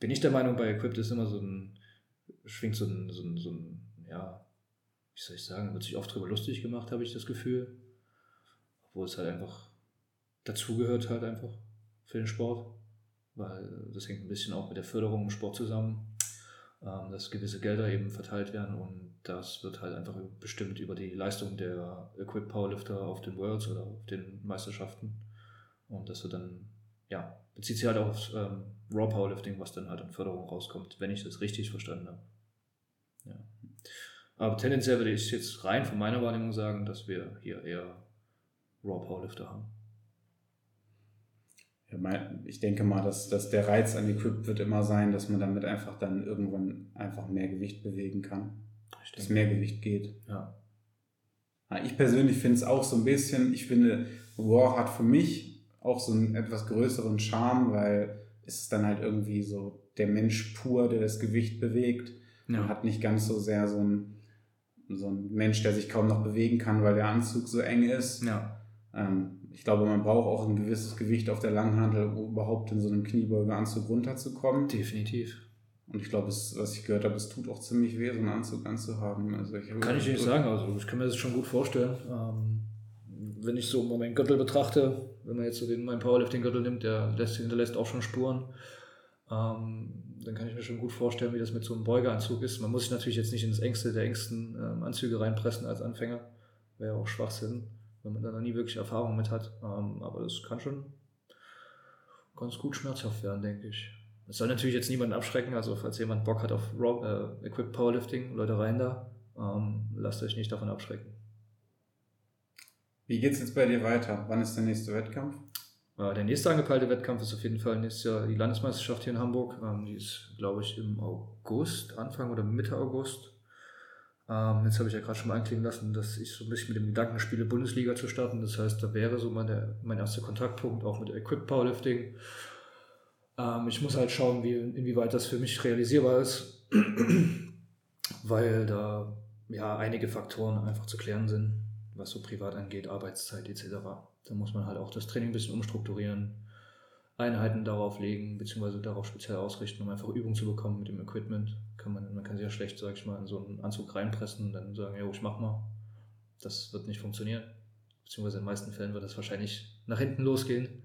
bin ich der Meinung, bei Equipped ist immer so ein, schwingt so ein, so ein, so ein ja, wie soll ich sagen, wird sich oft drüber lustig gemacht, habe ich das Gefühl. Obwohl es halt einfach dazugehört halt einfach für den Sport. Weil das hängt ein bisschen auch mit der Förderung im Sport zusammen, ähm, dass gewisse Gelder eben verteilt werden und das wird halt einfach bestimmt über die Leistung der Equip Powerlifter auf den Worlds oder auf den Meisterschaften. Und das wird dann ja, bezieht sich halt auf ähm, Raw Powerlifting, was dann halt an Förderung rauskommt, wenn ich das richtig verstanden habe. Ja. Aber tendenziell würde ich jetzt rein von meiner Wahrnehmung sagen, dass wir hier eher Raw Powerlifter haben. Ich denke mal, dass, dass der Reiz an Equip wird immer sein, dass man damit einfach dann irgendwann einfach mehr Gewicht bewegen kann. Dass mehr Gewicht geht. Ja. Ich persönlich finde es auch so ein bisschen, ich finde, Raw hat für mich auch so einen etwas größeren Charme, weil es ist dann halt irgendwie so der Mensch pur, der das Gewicht bewegt. Ja. Man hat nicht ganz so sehr so ein, so ein Mensch, der sich kaum noch bewegen kann, weil der Anzug so eng ist. Ja. Ähm, ich glaube, man braucht auch ein gewisses Gewicht auf der Langhandel, um überhaupt in so einem Kniebeugeanzug runterzukommen. Definitiv. Und ich glaube, es, was ich gehört habe, es tut auch ziemlich weh, so einen Anzug anzuhaben. Also ich kann ich nicht sagen, also ich kann mir das schon gut vorstellen. Ähm, wenn ich so meinen Gürtel betrachte, wenn man jetzt so den, meinen Powerlifting-Gürtel nimmt, der lässt, hinterlässt auch schon Spuren, ähm, dann kann ich mir schon gut vorstellen, wie das mit so einem Beugeanzug ist. Man muss sich natürlich jetzt nicht ins engste der engsten ähm, Anzüge reinpressen als Anfänger. Wäre ja auch Schwachsinn, wenn man da noch nie wirklich Erfahrung mit hat. Ähm, aber das kann schon ganz gut schmerzhaft werden, denke ich. Es soll natürlich jetzt niemanden abschrecken, also falls jemand Bock hat auf Raw, äh, Equipped Powerlifting, Leute rein da, ähm, lasst euch nicht davon abschrecken. Wie geht es jetzt bei dir weiter? Wann ist der nächste Wettkampf? Der nächste angepeilte Wettkampf ist auf jeden Fall nächstes Jahr die Landesmeisterschaft hier in Hamburg. Ähm, die ist, glaube ich, im August, Anfang oder Mitte August. Ähm, jetzt habe ich ja gerade schon mal anklingen lassen, dass ich so ein bisschen mit dem Gedanken spiele, Bundesliga zu starten. Das heißt, da wäre so meine, mein erster Kontaktpunkt auch mit Equip Powerlifting. Ähm, ich muss halt schauen, wie, inwieweit das für mich realisierbar ist, weil da ja einige Faktoren einfach zu klären sind was so privat angeht, Arbeitszeit etc. Da muss man halt auch das Training ein bisschen umstrukturieren, Einheiten darauf legen, beziehungsweise darauf speziell ausrichten, um einfach Übung zu bekommen mit dem Equipment. Kann man, man kann ja schlecht, sag ich mal, in so einen Anzug reinpressen und dann sagen, ja, ich mach mal. Das wird nicht funktionieren. Beziehungsweise in den meisten Fällen wird das wahrscheinlich nach hinten losgehen.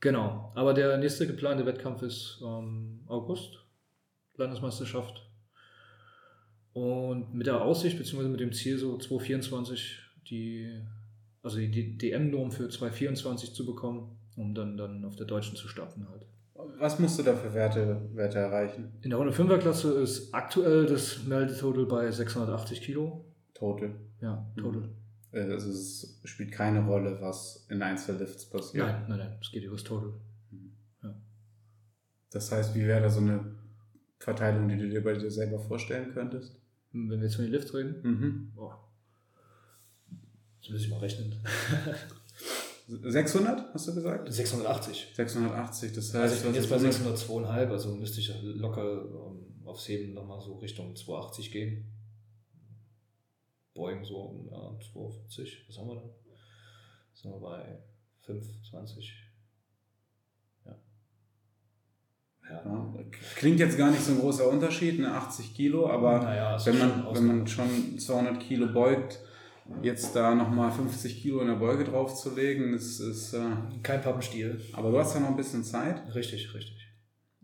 Genau. Aber der nächste geplante Wettkampf ist ähm, August, Landesmeisterschaft. Und mit der Aussicht, beziehungsweise mit dem Ziel, so 2024 die, also die DM-Norm für 2024 zu bekommen, um dann, dann auf der deutschen zu starten halt. Was musst du da für Werte, Werte erreichen? In der 105er-Klasse ist aktuell das Meldetotal bei 680 Kilo. Total? Ja, total. Mhm. Also es spielt keine Rolle, was in Einzellifts passiert? Nein, nein, nein, es geht über das Total. Mhm. Ja. Das heißt, wie wäre da so eine Verteilung, die du dir bei dir selber vorstellen könntest? Wenn wir jetzt von den Lift reden? Mhm. Boah. Das muss ich mal rechnen. 600, hast du gesagt? 680. 680, das heißt. Also ich bin jetzt bei 602,5, also müsste ich locker um, aufs Heben nochmal so Richtung 280 gehen. beugen so um ja, 42, was haben wir dann? Sind wir bei 25. Ja. Ja. Klingt jetzt gar nicht so ein großer Unterschied, eine 80 Kilo, aber naja, wenn, man, wenn man schon 200 Kilo beugt, jetzt da nochmal 50 Kilo in der Beuge draufzulegen, ist. ist äh, Kein Pappenstiel. Aber du hast ja noch ein bisschen Zeit. Richtig, richtig.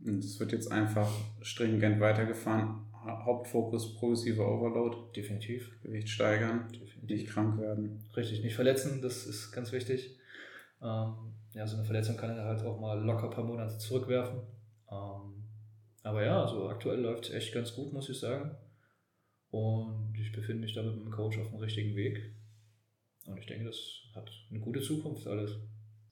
Und es wird jetzt einfach stringent weitergefahren. Hauptfokus progressiver Overload. Definitiv. Gewicht steigern, Definitiv. nicht krank werden. Richtig, nicht verletzen, das ist ganz wichtig. Ähm, ja, so eine Verletzung kann er halt auch mal locker ein paar Monate zurückwerfen. Ähm, aber ja, also aktuell läuft es echt ganz gut, muss ich sagen. Und ich befinde mich da mit dem Coach auf dem richtigen Weg. Und ich denke, das hat eine gute Zukunft alles.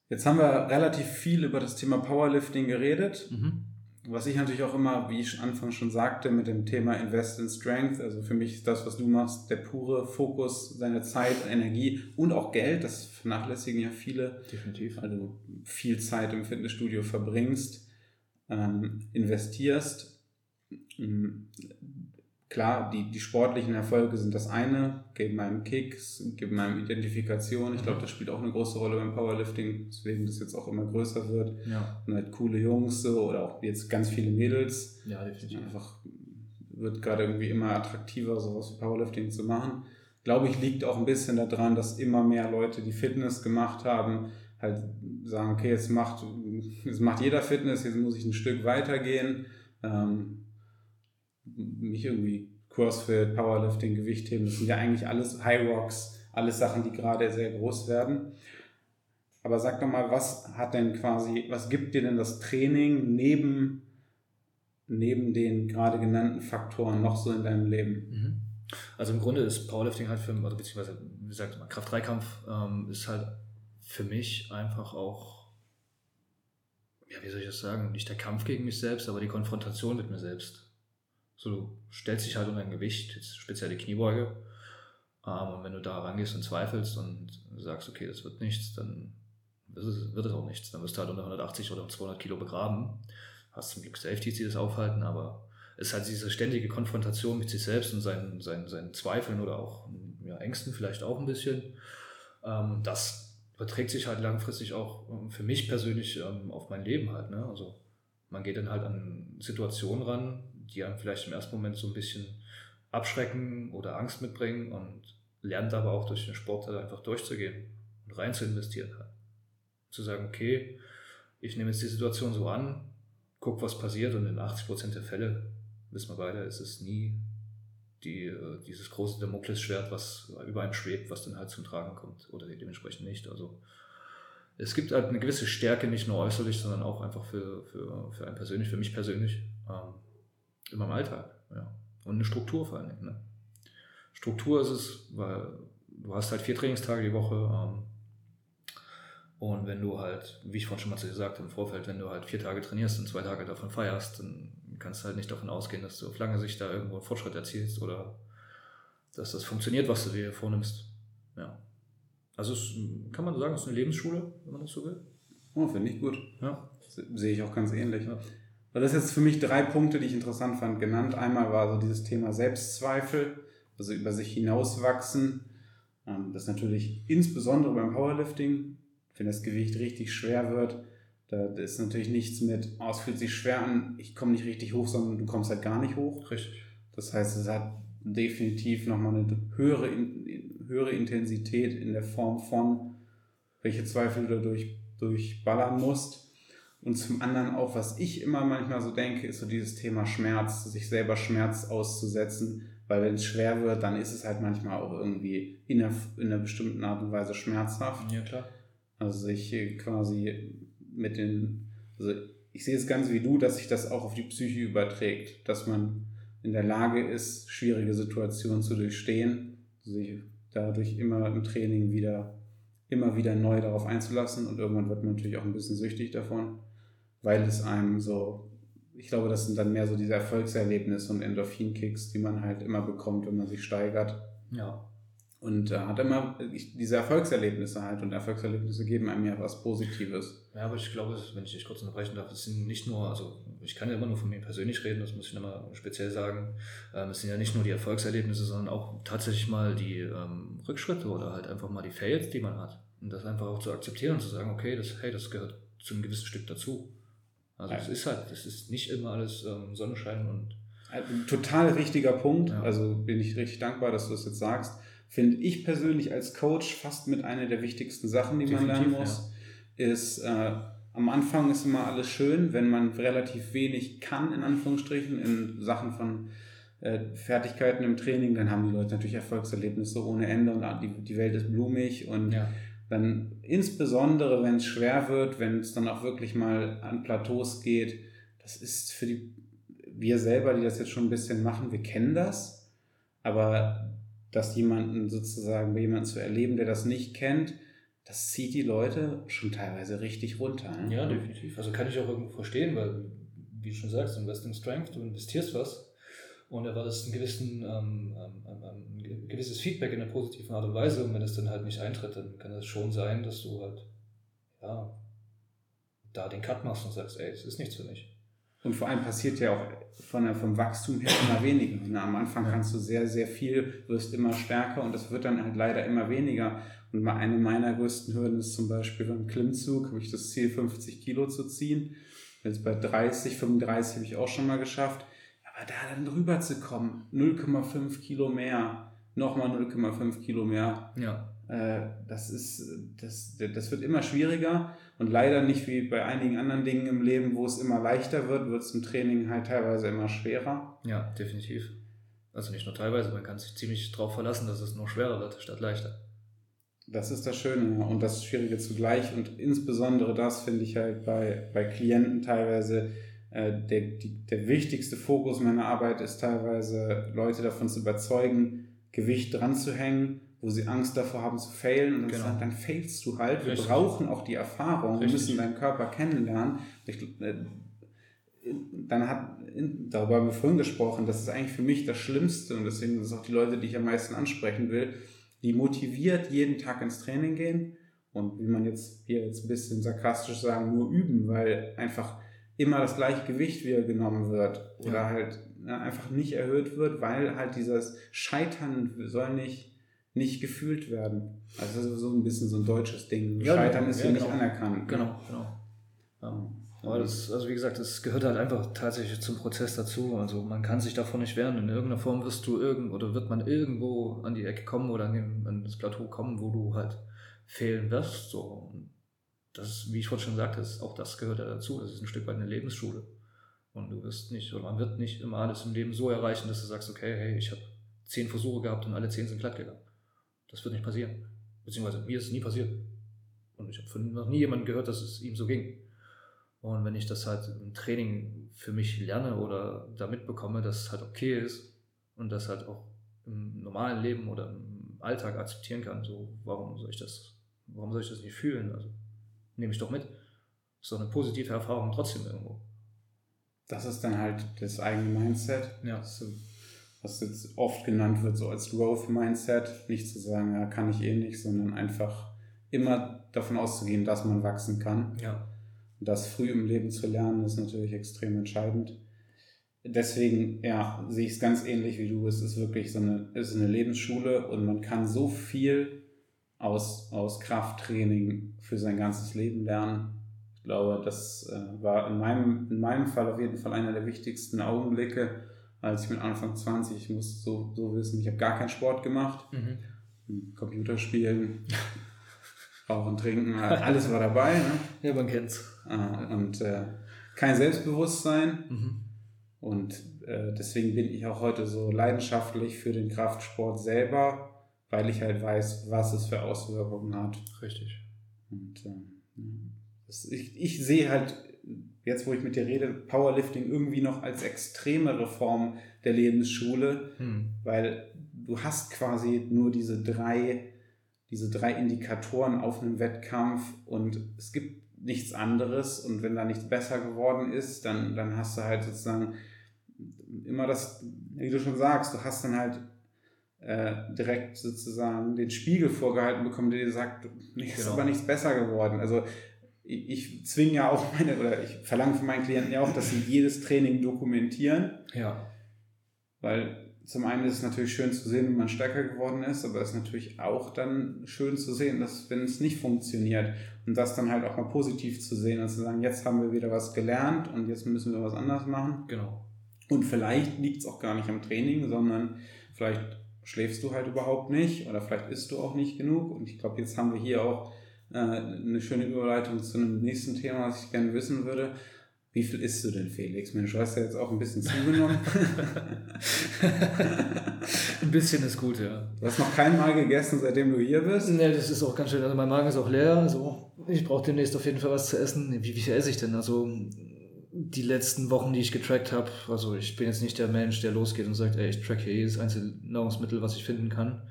Jetzt haben wir relativ viel über das Thema Powerlifting geredet. Mhm. Was ich natürlich auch immer, wie ich anfangs schon sagte, mit dem Thema Invest in Strength, also für mich ist das, was du machst, der pure Fokus, seine Zeit, Energie und auch Geld, das vernachlässigen ja viele. Definitiv. Also viel Zeit im Fitnessstudio verbringst, ähm, investierst. Klar, die, die sportlichen Erfolge sind das eine, geben einem Kicks, geben einem Identifikation. Ich glaube, mhm. das spielt auch eine große Rolle beim Powerlifting, deswegen das jetzt auch immer größer wird. Ja. Und halt coole Jungs so, oder auch jetzt ganz viele Mädels. Ja, definitiv. Einfach wird gerade irgendwie immer attraktiver, sowas wie Powerlifting zu machen. Glaube ich, liegt auch ein bisschen daran, dass immer mehr Leute, die Fitness gemacht haben, halt sagen, okay, jetzt macht, jetzt macht jeder Fitness, jetzt muss ich ein Stück weitergehen. Ähm, nicht irgendwie CrossFit, Powerlifting, Gewichtheben, das sind ja eigentlich alles High Rocks, alles Sachen, die gerade sehr groß werden. Aber sag doch mal, was hat denn quasi, was gibt dir denn das Training neben, neben den gerade genannten Faktoren noch so in deinem Leben? Mhm. Also im Grunde ist Powerlifting halt für, also beziehungsweise, wie sagt man, Kraft-3-Kampf ähm, ist halt für mich einfach auch, ja, wie soll ich das sagen, nicht der Kampf gegen mich selbst, aber die Konfrontation mit mir selbst. So, du stellst dich halt unter ein Gewicht, jetzt speziell die Kniebeuge. Ähm, und wenn du da rangehst und zweifelst und sagst, okay, das wird nichts, dann es, wird es auch nichts. Dann wirst du halt unter 180 oder 200 Kilo begraben. Hast zum Glück Safeties, die das aufhalten, aber es ist halt diese ständige Konfrontation mit sich selbst und seinen, seinen, seinen Zweifeln oder auch ja, Ängsten vielleicht auch ein bisschen. Ähm, das überträgt sich halt langfristig auch ähm, für mich persönlich ähm, auf mein Leben halt. Ne? Also man geht dann halt an Situationen ran, die einem vielleicht im ersten Moment so ein bisschen abschrecken oder Angst mitbringen und lernt aber auch durch den Sport halt einfach durchzugehen und rein zu investieren. Halt. Zu sagen, okay, ich nehme jetzt die Situation so an, guck, was passiert und in 80% der Fälle, wissen wir beide, ist es nie die, äh, dieses große Damoklesschwert, was über einem schwebt, was dann halt zum Tragen kommt oder dementsprechend nicht. Also es gibt halt eine gewisse Stärke, nicht nur äußerlich, sondern auch einfach für, für, für einen persönlich, für mich persönlich. Ähm, in meinem Alltag. Ja. Und eine Struktur vor allen Dingen. Ne? Struktur ist es, weil du hast halt vier Trainingstage die Woche. Ähm, und wenn du halt, wie ich vorhin schon mal gesagt habe im Vorfeld, wenn du halt vier Tage trainierst und zwei Tage davon feierst, dann kannst halt nicht davon ausgehen, dass du auf lange Sicht da irgendwo einen Fortschritt erzielst oder dass das funktioniert, was du dir vornimmst. Ja. Also es, kann man sagen, es ist eine Lebensschule, wenn man das so will. Oh, finde ich gut. Ja. Sehe ich auch ganz ähnlich. Ja. Weil das jetzt für mich drei Punkte, die ich interessant fand, genannt. Einmal war so dieses Thema Selbstzweifel, also über sich hinauswachsen. Ähm, das natürlich insbesondere beim Powerlifting, wenn das Gewicht richtig schwer wird, da ist natürlich nichts mit, oh, es fühlt sich schwer an, ich komme nicht richtig hoch, sondern du kommst halt gar nicht hoch. Richtig. Das heißt, es hat definitiv nochmal eine höhere, höhere Intensität in der Form von, welche Zweifel du dadurch durchballern musst. Und zum anderen auch, was ich immer manchmal so denke, ist so dieses Thema Schmerz, sich selber Schmerz auszusetzen, weil wenn es schwer wird, dann ist es halt manchmal auch irgendwie in einer, in einer bestimmten Art und Weise schmerzhaft. Ja, klar. Also sich quasi mit den, also ich sehe es ganz wie du, dass sich das auch auf die Psyche überträgt, dass man in der Lage ist, schwierige Situationen zu durchstehen, sich dadurch immer im Training wieder, immer wieder neu darauf einzulassen und irgendwann wird man natürlich auch ein bisschen süchtig davon weil es einem so, ich glaube, das sind dann mehr so diese Erfolgserlebnisse und Endorphin-Kicks, die man halt immer bekommt, wenn man sich steigert. Ja. Und äh, hat immer diese Erfolgserlebnisse halt und Erfolgserlebnisse geben einem ja was Positives. Ja, aber ich glaube, wenn ich dich kurz unterbrechen darf, es sind nicht nur, also ich kann ja immer nur von mir persönlich reden, das muss ich nochmal speziell sagen. Ähm, es sind ja nicht nur die Erfolgserlebnisse, sondern auch tatsächlich mal die ähm, Rückschritte oder halt einfach mal die Fails, die man hat. Und das einfach auch zu akzeptieren und zu sagen, okay, das, hey, das gehört zu einem gewissen Stück dazu. Also es ist halt, es ist nicht immer alles ähm, Sonnenschein und. Ein total richtiger Punkt. Ja. Also bin ich richtig dankbar, dass du das jetzt sagst finde ich persönlich als Coach fast mit einer der wichtigsten Sachen, die Definitiv, man lernen muss, ja. ist, äh, am Anfang ist immer alles schön, wenn man relativ wenig kann, in Anführungsstrichen, in Sachen von äh, Fertigkeiten im Training, dann haben die Leute natürlich Erfolgserlebnisse ohne Ende und die, die Welt ist blumig und ja. dann insbesondere, wenn es schwer wird, wenn es dann auch wirklich mal an Plateaus geht, das ist für die, wir selber, die das jetzt schon ein bisschen machen, wir kennen das, aber dass jemanden sozusagen bei jemandem zu erleben, der das nicht kennt, das zieht die Leute schon teilweise richtig runter. Ne? Ja, definitiv. Also kann ich auch irgendwo verstehen, weil, wie du schon sagst, Investing Strength, du investierst was und erwartest einen gewissen, ähm, ähm, ähm, ein gewisses Feedback in einer positiven Art und Weise und wenn es dann halt nicht eintritt, dann kann es schon sein, dass du halt, ja, da den Cut machst und sagst, ey, es ist nichts für mich. Und vor allem passiert ja auch von der, vom Wachstum her immer weniger. Na, am Anfang kannst du sehr, sehr viel, wirst immer stärker und das wird dann halt leider immer weniger. Und eine meiner größten Hürden ist zum Beispiel beim Klimmzug, habe ich das Ziel 50 Kilo zu ziehen. Jetzt bei 30, 35 habe ich auch schon mal geschafft. Aber da dann drüber zu kommen, 0,5 Kilo mehr, nochmal 0,5 Kilo mehr. Ja. Äh, das ist, das, das wird immer schwieriger und leider nicht wie bei einigen anderen Dingen im Leben, wo es immer leichter wird, wird es im Training halt teilweise immer schwerer. Ja, definitiv. Also nicht nur teilweise, man kann sich ziemlich darauf verlassen, dass es nur schwerer wird statt leichter. Das ist das Schöne und das Schwierige zugleich und insbesondere das finde ich halt bei, bei Klienten teilweise äh, der, die, der wichtigste Fokus meiner Arbeit ist teilweise Leute davon zu überzeugen, Gewicht dran zu hängen wo sie Angst davor haben zu failen und dann genau. sagen, dann failst du halt. Wir Richtig. brauchen auch die Erfahrung, Richtig. wir müssen deinen Körper kennenlernen. Ich, äh, dann hat, darüber haben wir vorhin gesprochen, das ist eigentlich für mich das Schlimmste und deswegen sind es auch die Leute, die ich am meisten ansprechen will, die motiviert jeden Tag ins Training gehen und wie man jetzt hier jetzt ein bisschen sarkastisch sagen, nur üben, weil einfach immer das gleiche Gewicht wieder genommen wird oder ja. halt ja, einfach nicht erhöht wird, weil halt dieses Scheitern soll nicht nicht gefühlt werden. Also das ist so ein bisschen so ein deutsches Ding. Ja, Scheitern ist ja, genau. nicht anerkannt. Genau, genau. Ja. Aber das, also wie gesagt, das gehört halt einfach tatsächlich zum Prozess dazu. Also man kann sich davon nicht wehren. In irgendeiner Form wirst du irgend oder wird man irgendwo an die Ecke kommen oder an, dem, an das Plateau kommen, wo du halt fehlen wirst. So. Und das, wie ich vorhin schon sagte, ist, auch das gehört ja dazu. Das ist ein Stück weit eine Lebensschule. Und du wirst nicht, oder man wird nicht immer alles im Leben so erreichen, dass du sagst, okay, hey, ich habe zehn Versuche gehabt und alle zehn sind glatt gegangen. Das wird nicht passieren. Beziehungsweise mir ist es nie passiert. Und ich habe von noch nie jemanden gehört, dass es ihm so ging. Und wenn ich das halt im Training für mich lerne oder da mitbekomme, dass es halt okay ist und das halt auch im normalen Leben oder im Alltag akzeptieren kann, so warum soll ich das, warum soll ich das nicht fühlen? Also nehme ich doch mit. Ist doch eine positive Erfahrung trotzdem irgendwo. Das ist dann halt das eigene Mindset. Ja. Das was jetzt oft genannt wird, so als Growth-Mindset, nicht zu sagen, ja, kann ich eh nicht, sondern einfach immer davon auszugehen, dass man wachsen kann. Ja. Und das früh im Leben zu lernen, ist natürlich extrem entscheidend. Deswegen, ja, sehe ich es ganz ähnlich wie du. Es ist wirklich so eine, es ist eine Lebensschule und man kann so viel aus, aus Krafttraining für sein ganzes Leben lernen. Ich glaube, das äh, war in meinem, in meinem Fall auf jeden Fall einer der wichtigsten Augenblicke, als ich mit Anfang 20, ich muss so, so wissen, ich habe gar keinen Sport gemacht. Mhm. Computerspielen, Rauchen, Trinken, alles war dabei. Ne? Ja, man kennt's. Äh, und äh, kein Selbstbewusstsein. Mhm. Und äh, deswegen bin ich auch heute so leidenschaftlich für den Kraftsport selber, weil ich halt weiß, was es für Auswirkungen hat. Richtig. Und äh, ich, ich sehe halt jetzt wo ich mit dir rede, Powerlifting irgendwie noch als extremere Form der Lebensschule, hm. weil du hast quasi nur diese drei, diese drei Indikatoren auf einem Wettkampf und es gibt nichts anderes und wenn da nichts besser geworden ist, dann, dann hast du halt sozusagen immer das, wie du schon sagst, du hast dann halt äh, direkt sozusagen den Spiegel vorgehalten bekommen, der dir sagt, nee, ist Genau. aber nichts besser geworden. Also ich, zwinge ja auch meine, oder ich verlange von meinen Klienten ja auch, dass sie jedes Training dokumentieren, Ja. weil zum einen ist es natürlich schön zu sehen, wenn man stärker geworden ist, aber es ist natürlich auch dann schön zu sehen, dass wenn es nicht funktioniert und das dann halt auch mal positiv zu sehen und zu sagen, jetzt haben wir wieder was gelernt und jetzt müssen wir was anders machen. Genau. Und vielleicht liegt es auch gar nicht am Training, sondern vielleicht schläfst du halt überhaupt nicht oder vielleicht isst du auch nicht genug. Und ich glaube, jetzt haben wir hier auch äh, eine schöne Überleitung zu einem nächsten Thema, was ich gerne wissen würde. Wie viel isst du denn, Felix? Mensch, du hast ja jetzt auch ein bisschen zugenommen. Ein bisschen ist gut, ja. Du hast noch kein Mal gegessen, seitdem du hier bist. Ne, das ist auch ganz schön. Also mein Magen ist auch leer. Also ich brauche demnächst auf jeden Fall was zu essen. Wie, wie viel esse ich denn? Also die letzten Wochen, die ich getrackt habe, also ich bin jetzt nicht der Mensch, der losgeht und sagt, ey, ich track hier jedes einzelne Nahrungsmittel, was ich finden kann.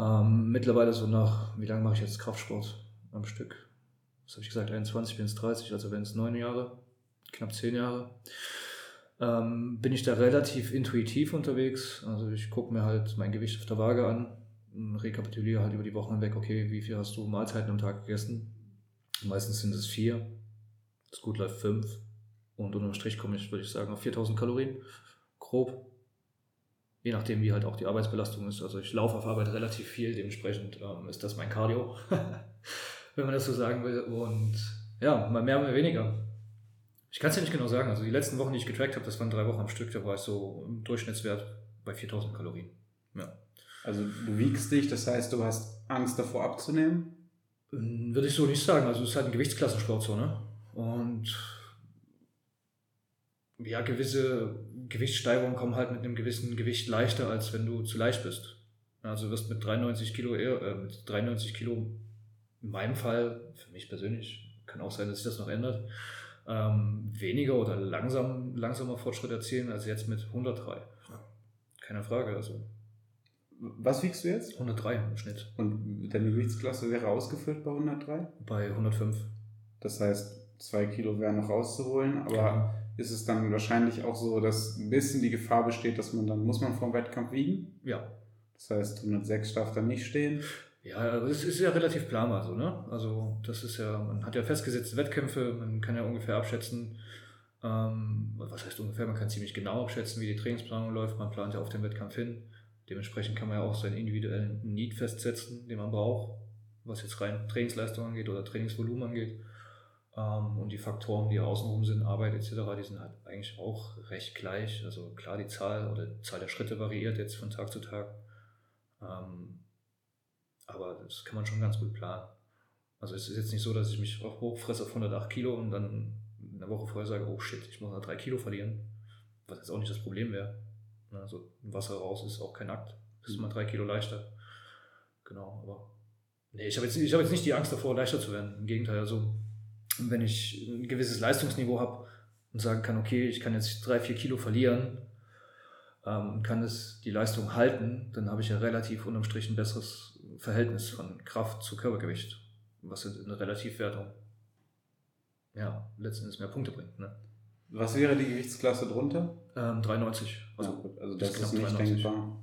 Ähm, mittlerweile so nach, wie lange mache ich jetzt Kraftsport am Stück? Was habe ich gesagt? 21 bis 30, also wenn es neun Jahre, knapp zehn Jahre. Ähm, bin ich da relativ intuitiv unterwegs. Also ich gucke mir halt mein Gewicht auf der Waage an, rekapituliere halt über die Wochen hinweg, okay, wie viel hast du Mahlzeiten am Tag gegessen? Meistens sind es vier, das gut läuft fünf. Und unterm Strich komme ich, würde ich sagen, auf 4000 Kalorien, grob. Je nachdem, wie halt auch die Arbeitsbelastung ist. Also ich laufe auf Arbeit relativ viel, dementsprechend ähm, ist das mein Cardio, wenn man das so sagen will. Und ja, mal mehr, mal weniger. Ich kann es ja nicht genau sagen. Also die letzten Wochen, die ich getrackt habe, das waren drei Wochen am Stück, da war ich so im Durchschnittswert bei 4000 Kalorien. Ja. Also du wiegst dich, das heißt, du hast Angst davor abzunehmen. Ähm, Würde ich so nicht sagen. Also es ist halt ein Gewichtsklassensport so, ne? Und ja, gewisse Gewichtssteigerungen kommen halt mit einem gewissen Gewicht leichter, als wenn du zu leicht bist. Also du wirst mit 93 Kilo eher, äh, mit 93 Kilo in meinem Fall, für mich persönlich, kann auch sein, dass sich das noch ändert, ähm, weniger oder langsam, langsamer Fortschritt erzielen als jetzt mit 103. Keine Frage, also Was wiegst du jetzt? 103 im Schnitt Und deine Gewichtsklasse wäre ausgefüllt bei 103? bei 105. Das heißt, zwei Kilo wären noch rauszuholen, aber Genau. Ist es dann wahrscheinlich auch so, dass ein bisschen die Gefahr besteht, dass man dann, muss man vom Wettkampf wiegen? Ja, Das heißt, 106 darf dann nicht stehen. Ja, es ist ja relativ planbar so, ne? Also das ist ja, man hat ja festgesetzte Wettkämpfe, man kann ja ungefähr abschätzen, ähm, was heißt ungefähr, man kann ziemlich genau abschätzen, wie die Trainingsplanung läuft, man plant ja auf den Wettkampf hin. Dementsprechend kann man ja auch seinen individuellen Need festsetzen, den man braucht, was jetzt rein Trainingsleistung angeht oder Trainingsvolumen angeht. Ähm, und die Faktoren, die außenrum sind, Arbeit etc., die sind halt eigentlich auch recht gleich. Also klar, die Zahl oder die Zahl der Schritte variiert jetzt von Tag zu Tag. Ähm, aber das kann man schon ganz gut planen. Also es ist jetzt nicht so, dass ich mich hochfresse auf 108 Kilo und dann eine Woche vorher sage, oh shit, ich muss noch drei Kilo verlieren. Was jetzt auch nicht das Problem wäre. Also Wasser raus ist auch kein Akt. Das ist immer drei Kilo leichter. Genau, aber nee, ich habe jetzt, ich hab jetzt nicht die Angst davor, leichter zu werden. Im Gegenteil, also wenn ich ein gewisses Leistungsniveau habe und sagen kann, okay, ich kann jetzt drei, vier Kilo verlieren ähm, und kann es die Leistung halten, dann habe ich ja relativ unterm Strich ein besseres Verhältnis von Kraft zu Körpergewicht, was in der Relativwertung ja, letzten Endes mehr Punkte bringt. Ne? Was wäre die Gewichtsklasse drunter? Ähm, 93. Also, gut, also das ist nicht 93. denkbar.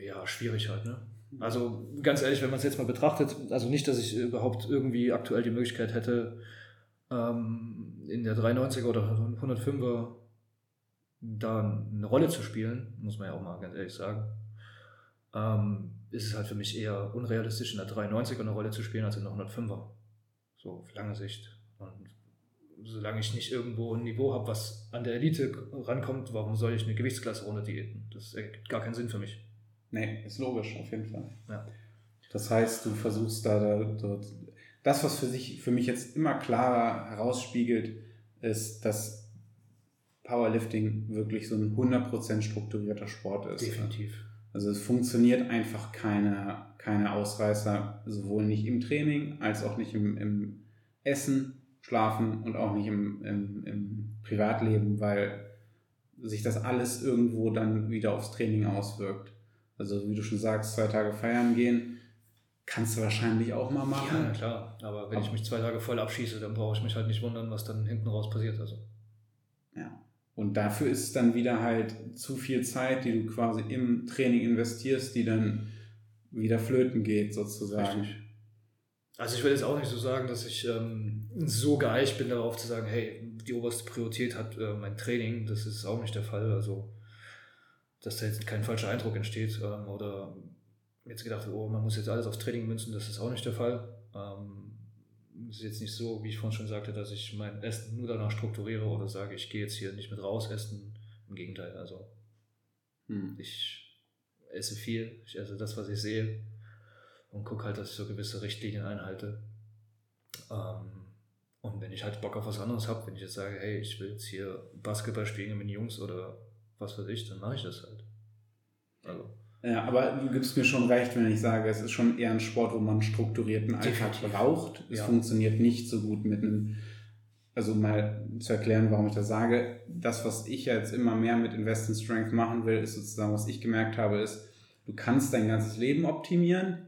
ja, schwierig halt. Ne? Also ganz ehrlich, wenn man es jetzt mal betrachtet, also nicht, dass ich überhaupt irgendwie aktuell die Möglichkeit hätte, ähm, in der 93er oder 105er da eine Rolle zu spielen, muss man ja auch mal ganz ehrlich sagen, ähm, ist es halt für mich eher unrealistisch, in der 93er eine Rolle zu spielen, als in der 105er. So auf lange Sicht. Und solange ich nicht irgendwo ein Niveau habe, was an der Elite rankommt, warum soll ich eine Gewichtsklasse runter diäten? Das ergibt gar keinen Sinn für mich. Nee, ist logisch, auf jeden Fall. Ja. Das heißt, du versuchst da, da dort. Das, was für, sich, für mich jetzt immer klarer herausspiegelt, ist, dass Powerlifting wirklich so ein 100% strukturierter Sport ist. Definitiv. Also es funktioniert einfach keine, keine Ausreißer, sowohl nicht im Training als auch nicht im, im Essen, Schlafen und auch nicht im, im, im Privatleben, weil sich das alles irgendwo dann wieder aufs Training auswirkt. Also wie du schon sagst, zwei Tage feiern gehen, kannst du wahrscheinlich auch mal Ja, machen. na klar. Aber wenn ich mich zwei Tage voll abschieße, dann brauche ich mich halt nicht wundern, was dann hinten raus passiert. Also. Ja. Und dafür ist es dann wieder halt zu viel Zeit, die du quasi im Training investierst, die dann wieder flöten geht, sozusagen. Richtig. Also ich will jetzt auch nicht so sagen, dass ich ähm, so geeicht bin darauf zu sagen, hey, die oberste Priorität hat äh, mein Training. Das ist auch nicht der Fall. Also, dass da jetzt kein falscher Eindruck entsteht ähm, oder jetzt gedacht, oh, man muss jetzt alles aufs Training münzen, das ist auch nicht der Fall. Ähm, es ist jetzt nicht so, wie ich vorhin schon sagte, dass ich mein Essen nur danach strukturiere oder sage, ich gehe jetzt hier nicht mit raus essen. Im Gegenteil, also hm. ich esse viel, ich esse das, was ich sehe und gucke halt, dass ich so gewisse Richtlinien einhalte. Ähm, und wenn ich halt Bock auf was anderes habe, wenn ich jetzt sage, hey, ich will jetzt hier Basketball spielen mit den Jungs oder was weiß ich, dann mache ich das halt. Also. Ja, aber du gibst mir schon recht, wenn ich sage, es ist schon eher ein Sport, wo man einen strukturierten Alltag braucht. Es ja. funktioniert nicht so gut mit einem, also mal zu erklären, warum ich das sage. Das, was ich jetzt immer mehr mit Invest in Strength machen will, ist sozusagen, was ich gemerkt habe, ist, du kannst dein ganzes Leben optimieren,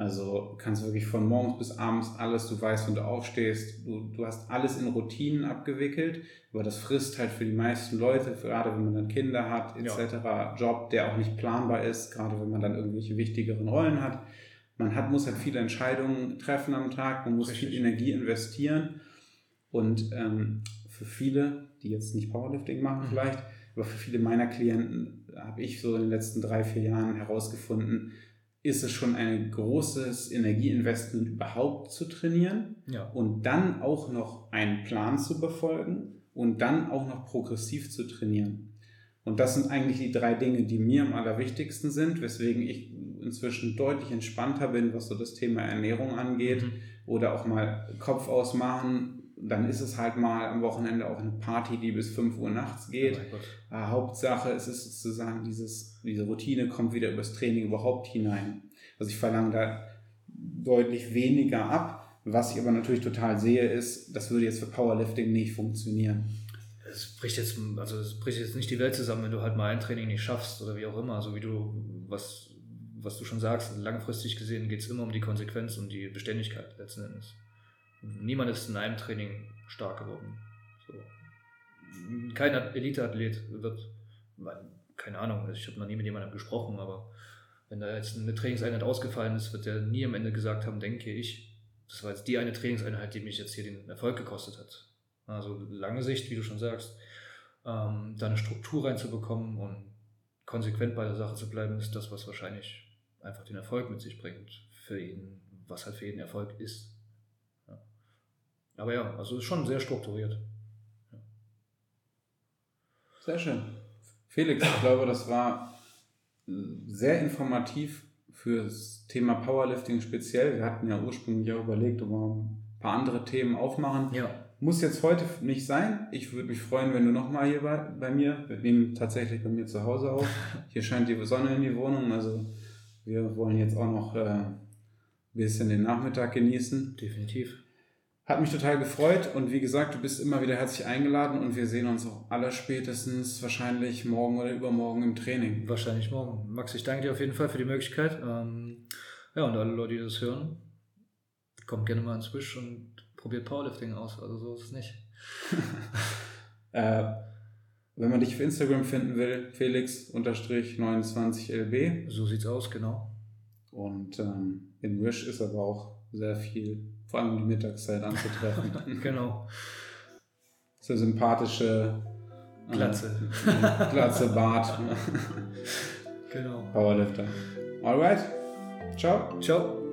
also kannst wirklich von morgens bis abends alles, du weißt, wenn du aufstehst, du, du hast alles in Routinen abgewickelt, aber das frisst halt für die meisten Leute, gerade wenn man dann Kinder hat, etc., ja. Job, der auch nicht planbar ist, gerade wenn man dann irgendwelche wichtigeren Rollen hat. Man hat, muss halt viele Entscheidungen treffen am Tag, man muss Richtig. viel Energie investieren. Und ähm, für viele, die jetzt nicht Powerlifting machen mhm. vielleicht, aber für viele meiner Klienten habe ich so in den letzten drei, vier Jahren herausgefunden, ist es schon ein großes Energieinvestment überhaupt zu trainieren ja. und dann auch noch einen Plan zu befolgen und dann auch noch progressiv zu trainieren. Und das sind eigentlich die drei Dinge, die mir am allerwichtigsten sind, weswegen ich inzwischen deutlich entspannter bin, was so das Thema Ernährung angeht mhm. oder auch mal Kopf ausmachen. Dann ist es halt mal am Wochenende auch eine Party, die bis 5 Uhr nachts geht. Oh Hauptsache es ist sozusagen dieses, diese Routine kommt wieder übers Training überhaupt hinein. Also ich verlange da deutlich weniger ab. Was ich aber natürlich total sehe, ist, das würde jetzt für Powerlifting nicht funktionieren. Es bricht jetzt, also es bricht jetzt nicht die Welt zusammen, wenn du halt mal ein Training nicht schaffst oder wie auch immer. So wie du, was, was du schon sagst, langfristig gesehen geht es immer um die Konsequenz und die Beständigkeit letzten Endes. Niemand ist in einem Training stark geworden. So. Kein Elite-Athlet wird, keine Ahnung, ich habe noch nie mit jemandem gesprochen, aber wenn da jetzt eine Trainingseinheit ausgefallen ist, wird der nie am Ende gesagt haben, denke ich, das war jetzt die eine Trainingseinheit, die mich jetzt hier den Erfolg gekostet hat. Also lange Sicht, wie du schon sagst, ähm, da eine Struktur reinzubekommen und konsequent bei der Sache zu bleiben, ist das, was wahrscheinlich einfach den Erfolg mit sich bringt für jeden, was halt für jeden Erfolg ist. Aber ja, also ist schon sehr strukturiert. Ja. Sehr schön. Felix, ich glaube, das war sehr informativ für das Thema Powerlifting speziell. Wir hatten ja ursprünglich auch überlegt, ob wir ein paar andere Themen aufmachen. Ja. Muss jetzt heute nicht sein. Ich würde mich freuen, wenn du nochmal hier bei, bei mir, wir nehmen tatsächlich bei mir zu Hause auf. Hier scheint die Sonne in die Wohnung, also wir wollen jetzt auch noch äh, ein bisschen den Nachmittag genießen. Definitiv. Hat mich total gefreut und wie gesagt, du bist immer wieder herzlich eingeladen und wir sehen uns auch aller spätestens wahrscheinlich morgen oder übermorgen im Training. Wahrscheinlich morgen. Max, ich danke dir auf jeden Fall für die Möglichkeit. Ähm, ja, und alle Leute, die das hören, kommt gerne mal ins Wish und probiert Powerlifting aus. Also so ist es nicht. äh, wenn man dich auf Instagram finden will, Felix-29LB. So sieht's aus, genau. Und ähm, in Wish ist aber auch sehr viel vor allem die Mittagszeit anzutreffen. genau. So sympathische äh, Glatze. Äh, Glatze, Bart. genau. Powerlifter. Alright. Ciao. Ciao.